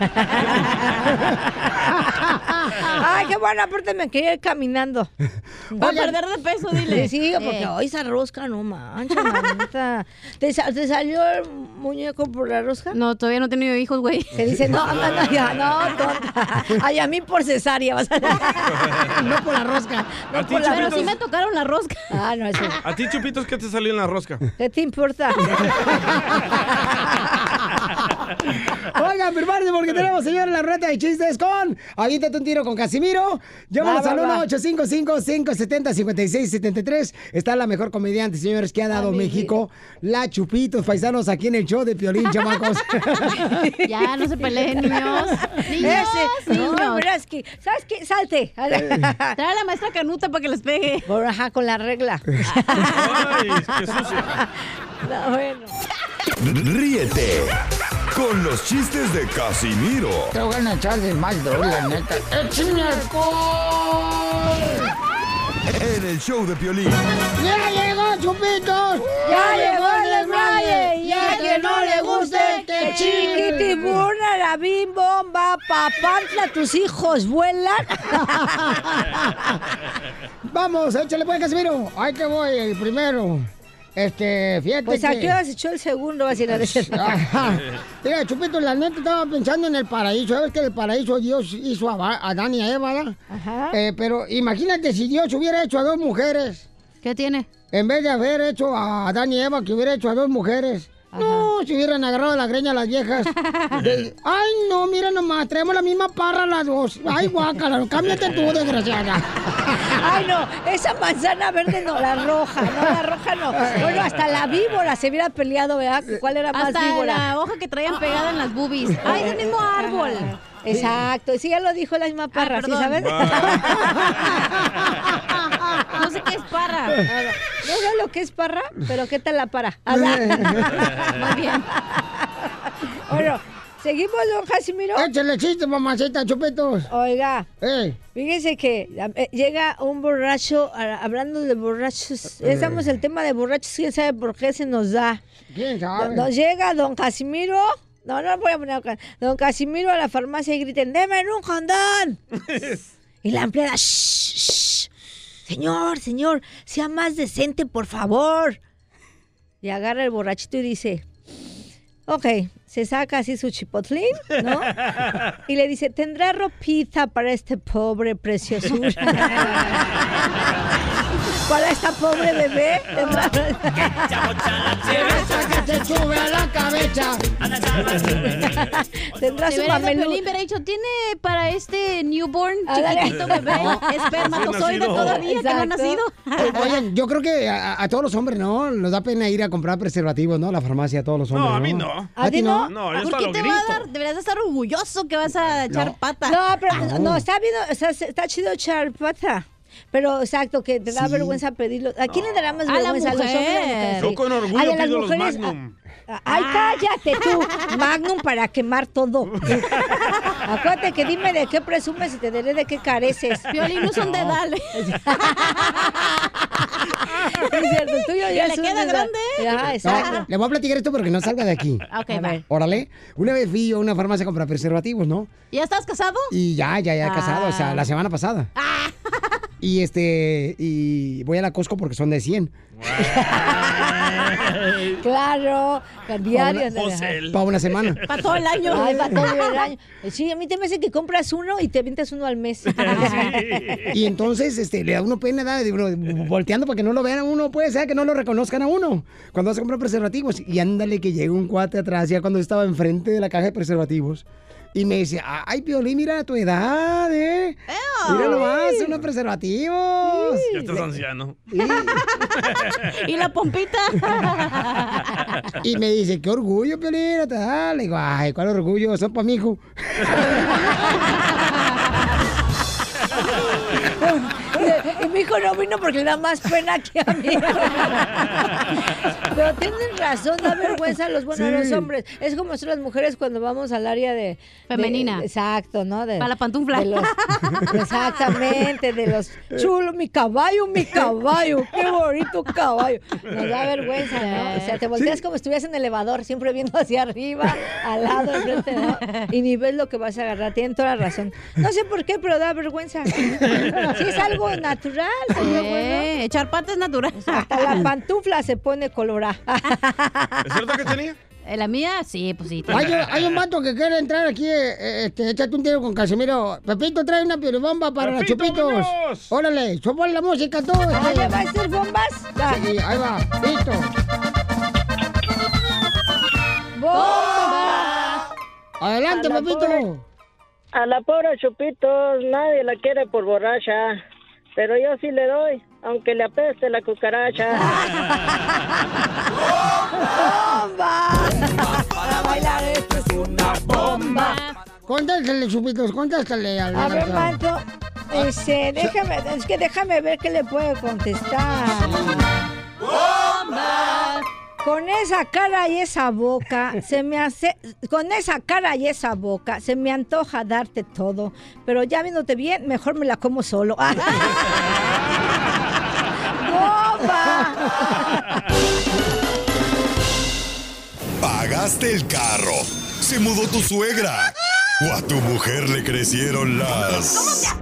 Ay, qué bueno, aparte me quería ir caminando. Va a perder de peso, dile. Sí, sí, porque Eh. hoy esa rosca no mancha, manita. ¿Te, sa- te salió el muñeco por la rosca? No, todavía no he tenido hijos, güey. Que dice, no, no, no, ya, no, tonta. Ay, a mí por cesárea vas a... No por la rosca. ¿A ti, por la- Pero sí Chupitos? me tocaron la rosca. Ah, no, eso. ¿A ti, Chupitos, qué te salió en la rosca? ¿Qué te importa? Oigan, prepárense porque tenemos, señores, la reta de chistes con Aviéntate un tiro con Casimiro. Llámanos al va, va. 1-855-570-5673. Está la mejor comediante, señores, que ha dado México. La Chupitos, paisanos, aquí en el show de Piolín, chamacos. Ya, no se peleen, niños. Niños, Ese, no, es que, ¿sabes qué? Salte. Trae a la maestra Canuta para que les pegue. Por, ajá, con la regla. Ay, qué sucio. No, bueno. Ríete con los chistes de Casimiro Te voy a echar de mal, la neta. ¡Échame alcohol! en el show de Piolín. ¡Ya llegó, Chupitos! Ya llegó el desmaye y a quien no le guste que chiquitibuna la bim bomba papantla tus hijos vuelan. Vamos, échale pues, Casimiro. Ahí te voy, el primero. Este, fíjate Pues que... a qué hora se echó el segundo, va a decir a decir. Ajá. Mira, Chupito, la neta estaba pensando en el paraíso. ¿Sabes que el paraíso Dios hizo a Adán y a Eva, ¿verdad? Ajá. Eh, pero imagínate si Dios hubiera hecho a dos mujeres. ¿Qué tiene? En vez de haber hecho a Adán y Eva, que hubiera hecho a dos mujeres. No, se hubieran agarrado la greña a las viejas. De- Ay, no, mira nomás, traemos la misma parra las dos. Ay, guácala, cámbiate tú, desgraciada. Ay, no, esa manzana verde no, la roja, no, la roja no. Bueno, hasta la víbora se hubiera peleado, ¿verdad? ¿Cuál era más Hasta víbora? la hoja que traían pegada en las boobies. Ay, es el mismo árbol. Exacto, sí, ya lo dijo la misma parra, ¿sí perdón. sabes? No sé qué es parra. No sé lo que es parra, pero ¿qué tal la para? La- Muy bien. Bueno, seguimos, don Casimiro. Échale chiste, mamacita, chupitos. Oiga, Ey, fíjese que eh, llega un borracho, a- hablando de borrachos, estamos en el tema de borrachos, quién sabe por qué se nos da. ¿quién sabe? Nos llega don Casimiro. No, no voy a poner acá. Don Casimiro a la farmacia y griten, ¡Deme un condón! y la empleada, "Shh, shh. Señor, señor, sea más decente, por favor. Y agarra el borrachito y dice, Ok, se saca así su chipotlín, ¿no? Y le dice, ¿tendrá ropita para este pobre preciosura? para esta pobre bebé. ¿Tendrá... que te sube a la cabeza. Tendrá Si su hubiera dicho, ¿tiene para este newborn Ándale. chiquitito bebé No. espermatozoide todavía que no ha nacido? Oigan, yo creo que a, a todos los hombres, ¿no? Nos da pena ir a comprar preservativos, ¿no? A la farmacia a todos los hombres. a mí no. ¿A ti no? No, yo ¿Por qué te grito. va a dar? Deberías de estar orgulloso que vas a echar pata. No, pero no, está bien, o sea, está chido echar pata. Pero exacto, que te da Sí. vergüenza pedirlo. ¿A quién le dará más A la vergüenza? ¿A los hombres a mujeres? Yo con orgullo Ay, a las pido los mujeres, Magnum. a- Ay, cállate tú. Magnum para quemar todo. Acuérdate que dime de qué presumes y te diré de qué careces. Piolín no es un dedal. Es cierto, el tuyo ya le queda grande. Ya, No, exacto. le voy a platicar esto pero que no salga de aquí. Ok, va. Órale. Una vez fui yo a una farmacia a comprar preservativos, ¿no? ¿Ya estás casado? Y ya, ya, ya casado, o sea, Ah. la semana pasada. Y este, y voy a la Costco porque son de 100. Claro, diario. Para una semana. Para todo el año. Ay, para todo el año. Sí, a mí te me hace que compras uno y te avientas uno al mes. Y entonces, este, le da uno pena, da, volteando para que no lo vean a uno, puede ser que no lo reconozcan a uno. Cuando vas a comprar preservativos. Y ándale que llega un cuate atrás, ya cuando estaba enfrente de la caja de preservativos. Y me dice, ay, Piolín, mira tu edad, ¿eh? Mira nomás, unos preservativos. Ya estás anciano. Y la pompita. Y me dice, qué orgullo, Piolín, a tu edad. Le digo, ay, ¿cuál orgullo? Son para mi hijo. Mi hijo no vino porque le da más pena que a mí. Pero tienen razón, da vergüenza a los buenos a los Sí. hombres. Es como son las mujeres cuando vamos al área de... Femenina. de- exacto, ¿no? De, Para la pantufla. de los- exactamente, de los chulos, mi caballo, mi caballo, qué bonito caballo. Nos da vergüenza, ¿no? O sea, te volteas como si estuvieras en el elevador, siempre viendo hacia arriba, al lado, enfrente, ¿no? Y ni ves lo que vas a agarrar. Tienen toda la razón. No sé por qué, pero da vergüenza. Sí, es algo natural. Sería bueno. Eh, echar pata es natural. Hasta la pantufla se pone colorada. ¿Es cierto que tenía? Eh, La mía, sí, pues sí. Hay, hay un vato que quiere entrar aquí, eh, este, échate un tiro con Casimiro. Pepito, trae una piolibomba para los chupitos. Muñoz. Órale, súbale la música todo. Ah, ¿ya va a ser bombas? Sí, ahí va, listo. ¡Bomba! Adelante, A Pepito. pobre- A la pobre Chupitos nadie la quiere por borracha, pero yo sí le doy, aunque le apeste la cucaracha. ¡Bomba! Para bailar esto es una bomba. Contéstale, chupitos, contéstale. al- A ver, Manto, este, déjame, es que déjame ver qué le puedo contestar. ¡Bomba! Con esa cara y esa boca, se me hace, con esa cara y esa boca, se me antoja darte todo, pero ya viéndote bien, mejor me la como solo. ¡Bomba! ¿Pagaste el carro? ¿Se mudó tu suegra? ¿O a tu mujer le crecieron las...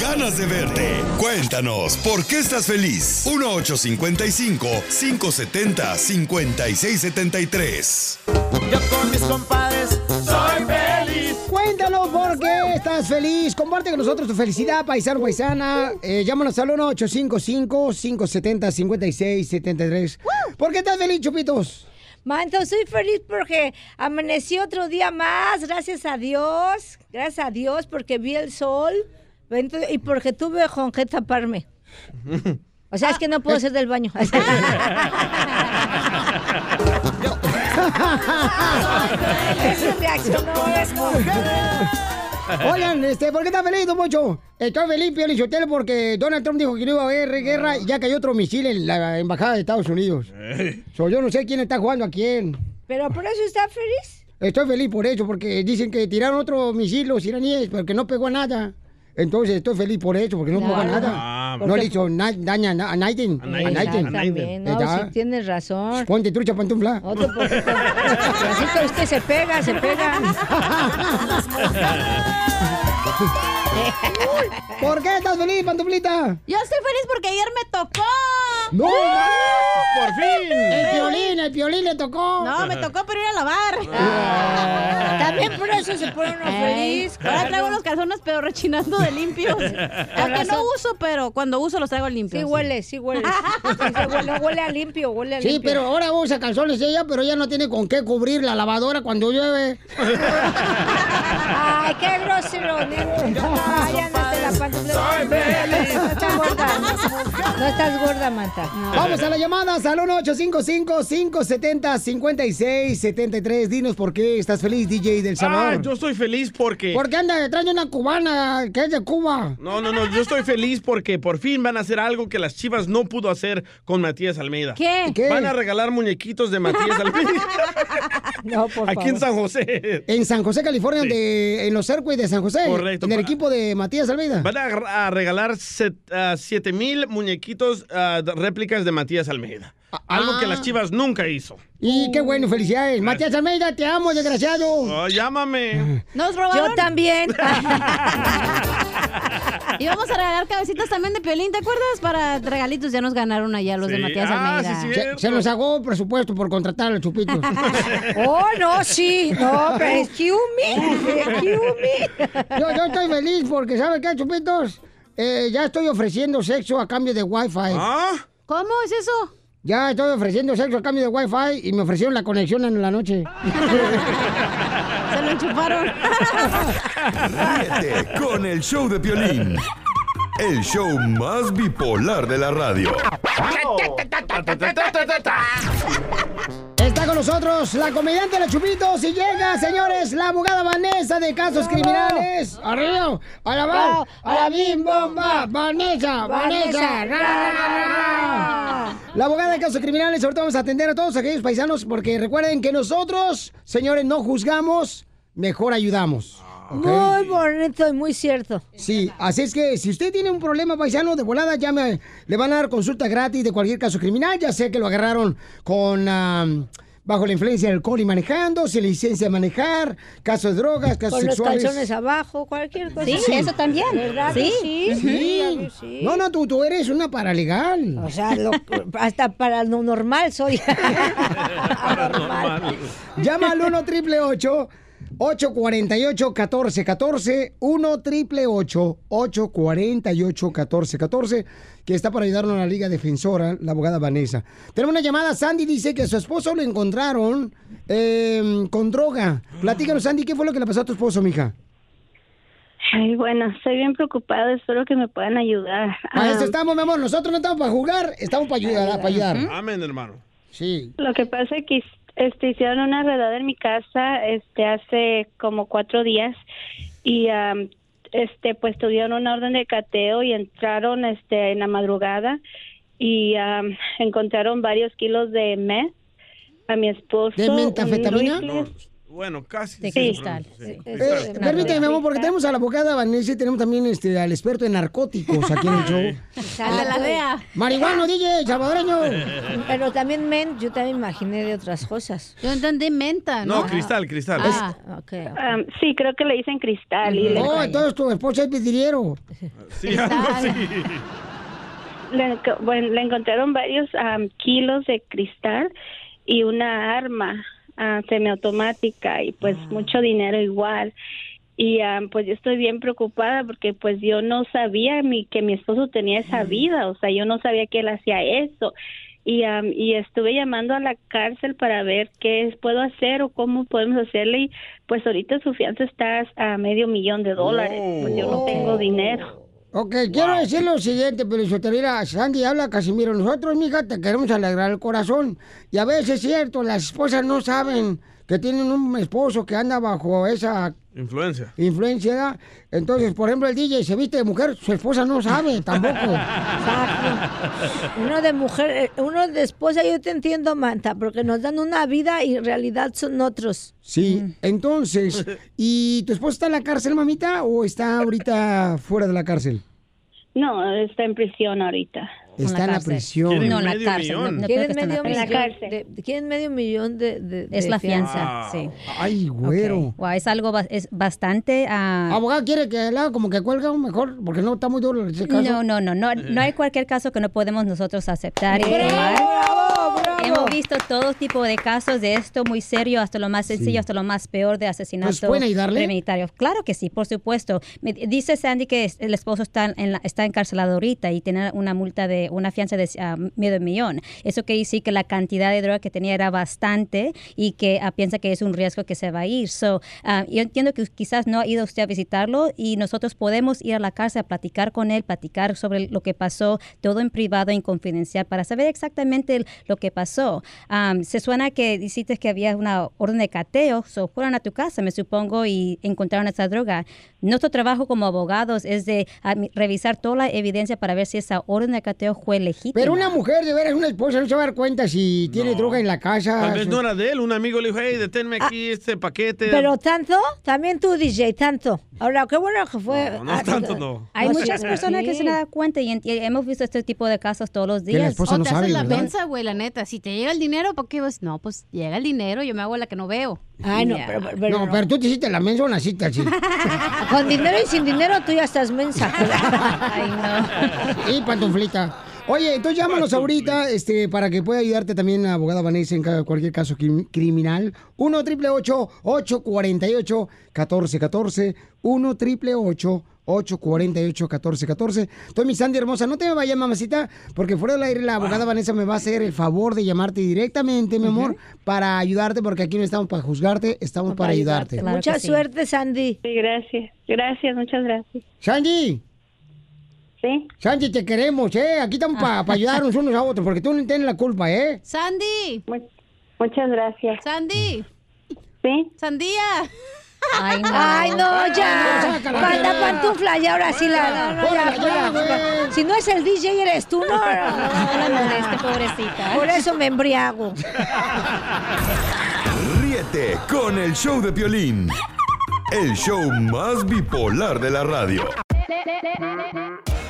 Ganas de verte. Cuéntanos, ¿por qué estás feliz? 1855-570-5673. Yo con mis compadres soy feliz. Cuéntanos por qué estás feliz. Comparte con nosotros tu felicidad, paisano, paisana. Eh, llámanos al 1-855-570-5673. ¿Por qué estás feliz, chupitos? Manto, soy feliz porque amanecí otro día más, gracias a Dios. Gracias a Dios porque vi el sol Ento- y porque tuve con qué taparme. O sea, es que no puedo hacer del baño. Eso reaccionó, es Oigan, este, ¿por qué estás feliz, don Pocho? Estoy feliz, Pio Lizotelo, porque Donald Trump dijo que no iba a haber guerra y ya cayó otro misil en la embajada de Estados Unidos. So, yo no sé quién está jugando a quién. Pero por eso está feliz. Estoy feliz por eso, porque dicen que tiraron otro misil los iraníes, pero que no pegó a nada. Entonces estoy feliz por eso, porque no Claro. nada. Ah, no porque- le hizo na- daño a, na- a Naiden. A Naiden. No, sí tienes razón. Ponte trucha, pantufla. Otro que usted se pega, se pega. ¿Por qué estás feliz, pantuflita? Yo estoy feliz porque ayer me tocó. ¡No! ¡Por fin! El violín, el violín le tocó. No, me tocó pero ir a lavar. También por eso se pone uno feliz. Ahora traigo unos calzones pero rechinando de limpios. Aunque no uso, pero cuando uso los traigo limpios. Sí huele, sí huele. Sí, huele, no huele a limpio, huele a Sí, limpio. pero ahora usa calzones ella, pero ella no tiene con qué cubrir la lavadora cuando llueve. Ay, qué grosero. Ay, ándate la pantufla. No estás gorda. No estás gorda, Manta. Vamos a las llamadas al 1-855-570-5673. Dinos por qué estás feliz, DJ del Ah, Salvador. yo estoy feliz porque... Porque anda detrás de una cubana que es de Cuba. No, no, no, yo estoy feliz porque por fin van a hacer algo que las chivas no pudo hacer con Matías Almeida. ¿Qué? ¿Qué? Van a regalar muñequitos de Matías Almeida. No, por Aquí en San José. En San José, California, de, en los Circuits de San José. Correcto, En el para- equipo de Matías Almeida. Van a, a regalar set, ah, siete mil muñequitos ah, réplicas de Matías Almeida. Algo que las chivas nunca hizo. Y qué bueno, felicidades. Matías Almeida, te amo, desgraciado. Oh, llámame. ¿Nos robaron? Yo también. Y vamos a regalar cabecitas también de Piolín, ¿te acuerdas? Para regalitos ya nos ganaron allá los de. Matías Ah, Almeida. sí. Se, se nos hago presupuesto por contratar a los chupitos. Oh, no, sí. No, pero excuse me. Excuse me. yo, yo estoy feliz porque, ¿sabe qué, chupitos? Eh, ya estoy ofreciendo sexo a cambio de Wi-Fi. ¿Ah? ¿Cómo es eso? Ya estoy ofreciendo sexo a cambio de Wi-Fi y me ofrecieron la conexión en la noche. Se lo enchufaron. Ríete con el show de Piolín. El show más bipolar de la radio. Nosotros la comediante La Chupitos y llega, señores, la abogada Vanessa de casos criminales. Arriba, a la va, a la bim bomba, Vanessa, Vanessa. ra. La abogada de casos criminales, ahorita vamos a atender a todos aquellos paisanos porque recuerden que nosotros, señores, no juzgamos, mejor ayudamos. Muy bonito y muy cierto. Sí, así es que si usted tiene un problema paisano de volada, llame, le van a dar consulta gratis de cualquier caso criminal. Ya sé que lo agarraron con bajo la influencia del alcohol y manejando, sin licencia de manejar, casos de drogas, casos Con los sexuales. calzones abajo, cualquier cosa. Sí, eso también. ¿Verdad que Sí. sí? No, no, tú, tú eres una paralegal. O sea, lo- hasta para lo normal soy. Llama al 1 triple 848 1414 1 triple 848 1414 que está para ayudarnos a la Liga Defensora, la abogada Vanessa. Tenemos una llamada, Sandy dice que a su esposo lo encontraron eh, con droga. Platícanos, Sandy, ¿qué fue lo que le pasó a tu esposo, mija? Ay, bueno, estoy bien preocupada, espero que me puedan ayudar. Para eso Ah, estamos, mi amor. Nosotros no estamos para jugar, estamos para ayudar. Para ayudar. Amén, hermano. Sí. Lo que pasa es que este, hicieron una redada en mi casa este, hace como cuatro días y am, este, pues tuvieron una orden de cateo y entraron este, en la madrugada y am, encontraron varios kilos de meth a mi esposo. ¿De. Bueno, casi. De sí, cristal, sí. sí. Eh, permíteme, mi amor, porque tenemos a la abogada Vanessa y tenemos también este, al experto en narcóticos aquí en el show. Sale la DEA. Marihuano, DJ, salvadoreño. Pero también men, yo también imaginé de otras cosas. Yo entendí menta, No, cristal, cristal. Ah, ok. Am, sí, creo que le dicen cristal. Y le- Oh, entonces tu esposa es vidriero. Sí, algo así. le, bueno, le encontraron varios am, kilos de cristal y una arma ah, semiautomática y pues mucho dinero igual. Y am, pues yo estoy bien preocupada porque pues yo no sabía mi, que mi esposo tenía esa vida, o sea, yo no sabía que él hacía eso. Y, am, y estuve llamando a la cárcel para ver qué puedo hacer o cómo podemos hacerle. Y pues ahorita su fianza está a medio millón de dólares, pues yo no tengo dinero. Ok, quiero decir lo siguiente, pero si te mira, Sandy habla Casimiro, nosotros, mija, te queremos alegrar el corazón. Y a veces es cierto, las esposas no saben que tienen un esposo que anda bajo esa Influencia. influencia. ¿verdad? Entonces, por ejemplo, el DJ se viste de mujer, su esposa no sabe tampoco. Uno de mujer, eh, uno de esposa, yo te entiendo, Manta, porque nos dan una vida y en realidad son otros. Sí, entonces, ¿y tu esposo está en la cárcel, mamita, o está ahorita fuera de la cárcel? No, está en prisión ahorita. Está en la prisión. No, en la cárcel. No, no ¿Quieren esté en la medio millón? De- ¿Quieren medio millón de, de- Es de la fianza, sí. Ay, güero. Wow, es algo ba- es bastante... ah, Abogado, ¿quiere que le haga como que cuelga un mejor? Porque no está muy duro ese caso. No, no, no, no, no hay cualquier caso que no podemos nosotros aceptar y Bravo, tomar. Hemos visto todo tipo de casos de esto muy serio, hasta lo más sencillo, hasta lo más peor de asesinato Pues, premeditado. Claro que sí, por supuesto. Me dice Sandy que el esposo está, en la- está encarcelado ahorita y tiene una multa de una fianza de ah, medio millón. Eso quiere decir que la cantidad de droga que tenía era bastante y que ah, piensa que es un riesgo que se va a ir. So, ah, yo entiendo que quizás no ha ido usted a visitarlo y nosotros podemos ir a la cárcel a platicar con él, platicar sobre lo que pasó, todo en privado, en confidencial, para saber exactamente lo que pasó. Am, se suena que dijiste que había una orden de cateo, so fueron a tu casa, me supongo, y encontraron esa droga. Nuestro trabajo como abogados es de ah, revisar toda la evidencia para ver si esa orden de cateo fue legítima. Pero una mujer, de veras, una esposa, no se va a dar cuenta si tiene droga en la casa. Tal vez no era de él. Un amigo le dijo, hey, deténme aquí este paquete. Pero tanto, también tú, DJ, tanto. Ahora, qué bueno que fue. No, no ah, tanto, no. Hay No, muchas sí, personas que sí. se dan cuenta y, y hemos visto este tipo de casos todos los días. Oh, Oh, O te haces la mensa, güey, la neta. Si te llega el dinero, ¿por qué? Pues, no, pues llega el dinero, yo me hago la que no veo. Ay, no, pero no, pero tú te hiciste la mensa o naciste así. Con dinero y sin dinero tú ya estás mensa. Ay, no. Y pantuflita. Oye, entonces llámanos ahorita este, para que pueda ayudarte también la abogada Vanessa en cualquier caso crim- criminal. 1 888 848 1414 1 888 848 1414 Entonces, mi Sandy hermosa, no te me vayas, mamacita, porque fuera del aire la abogada Vanessa me va a hacer el favor de llamarte directamente, mi amor, para ayudarte, porque aquí no estamos para juzgarte, estamos para, ayudarte. Mucha suerte, Sandy. Sí, gracias. Gracias, muchas gracias. Sandy. Sí. Sandy, te queremos, ¿eh? Aquí estamos para ayudarnos unos a otros, porque tú no tienes la culpa, ¿eh? Sandy. Muchas gracias. Sandy. Sí. Sandía. Ay, no. Ay, no, ya. Ya. pantufla y ahora sí la. No, no, ya. Si no es el DJ, eres tú, no. No, No la moleste, pobrecita. Por eso me embriago. Ríete con el show de Piolín. El show más bipolar de la radio.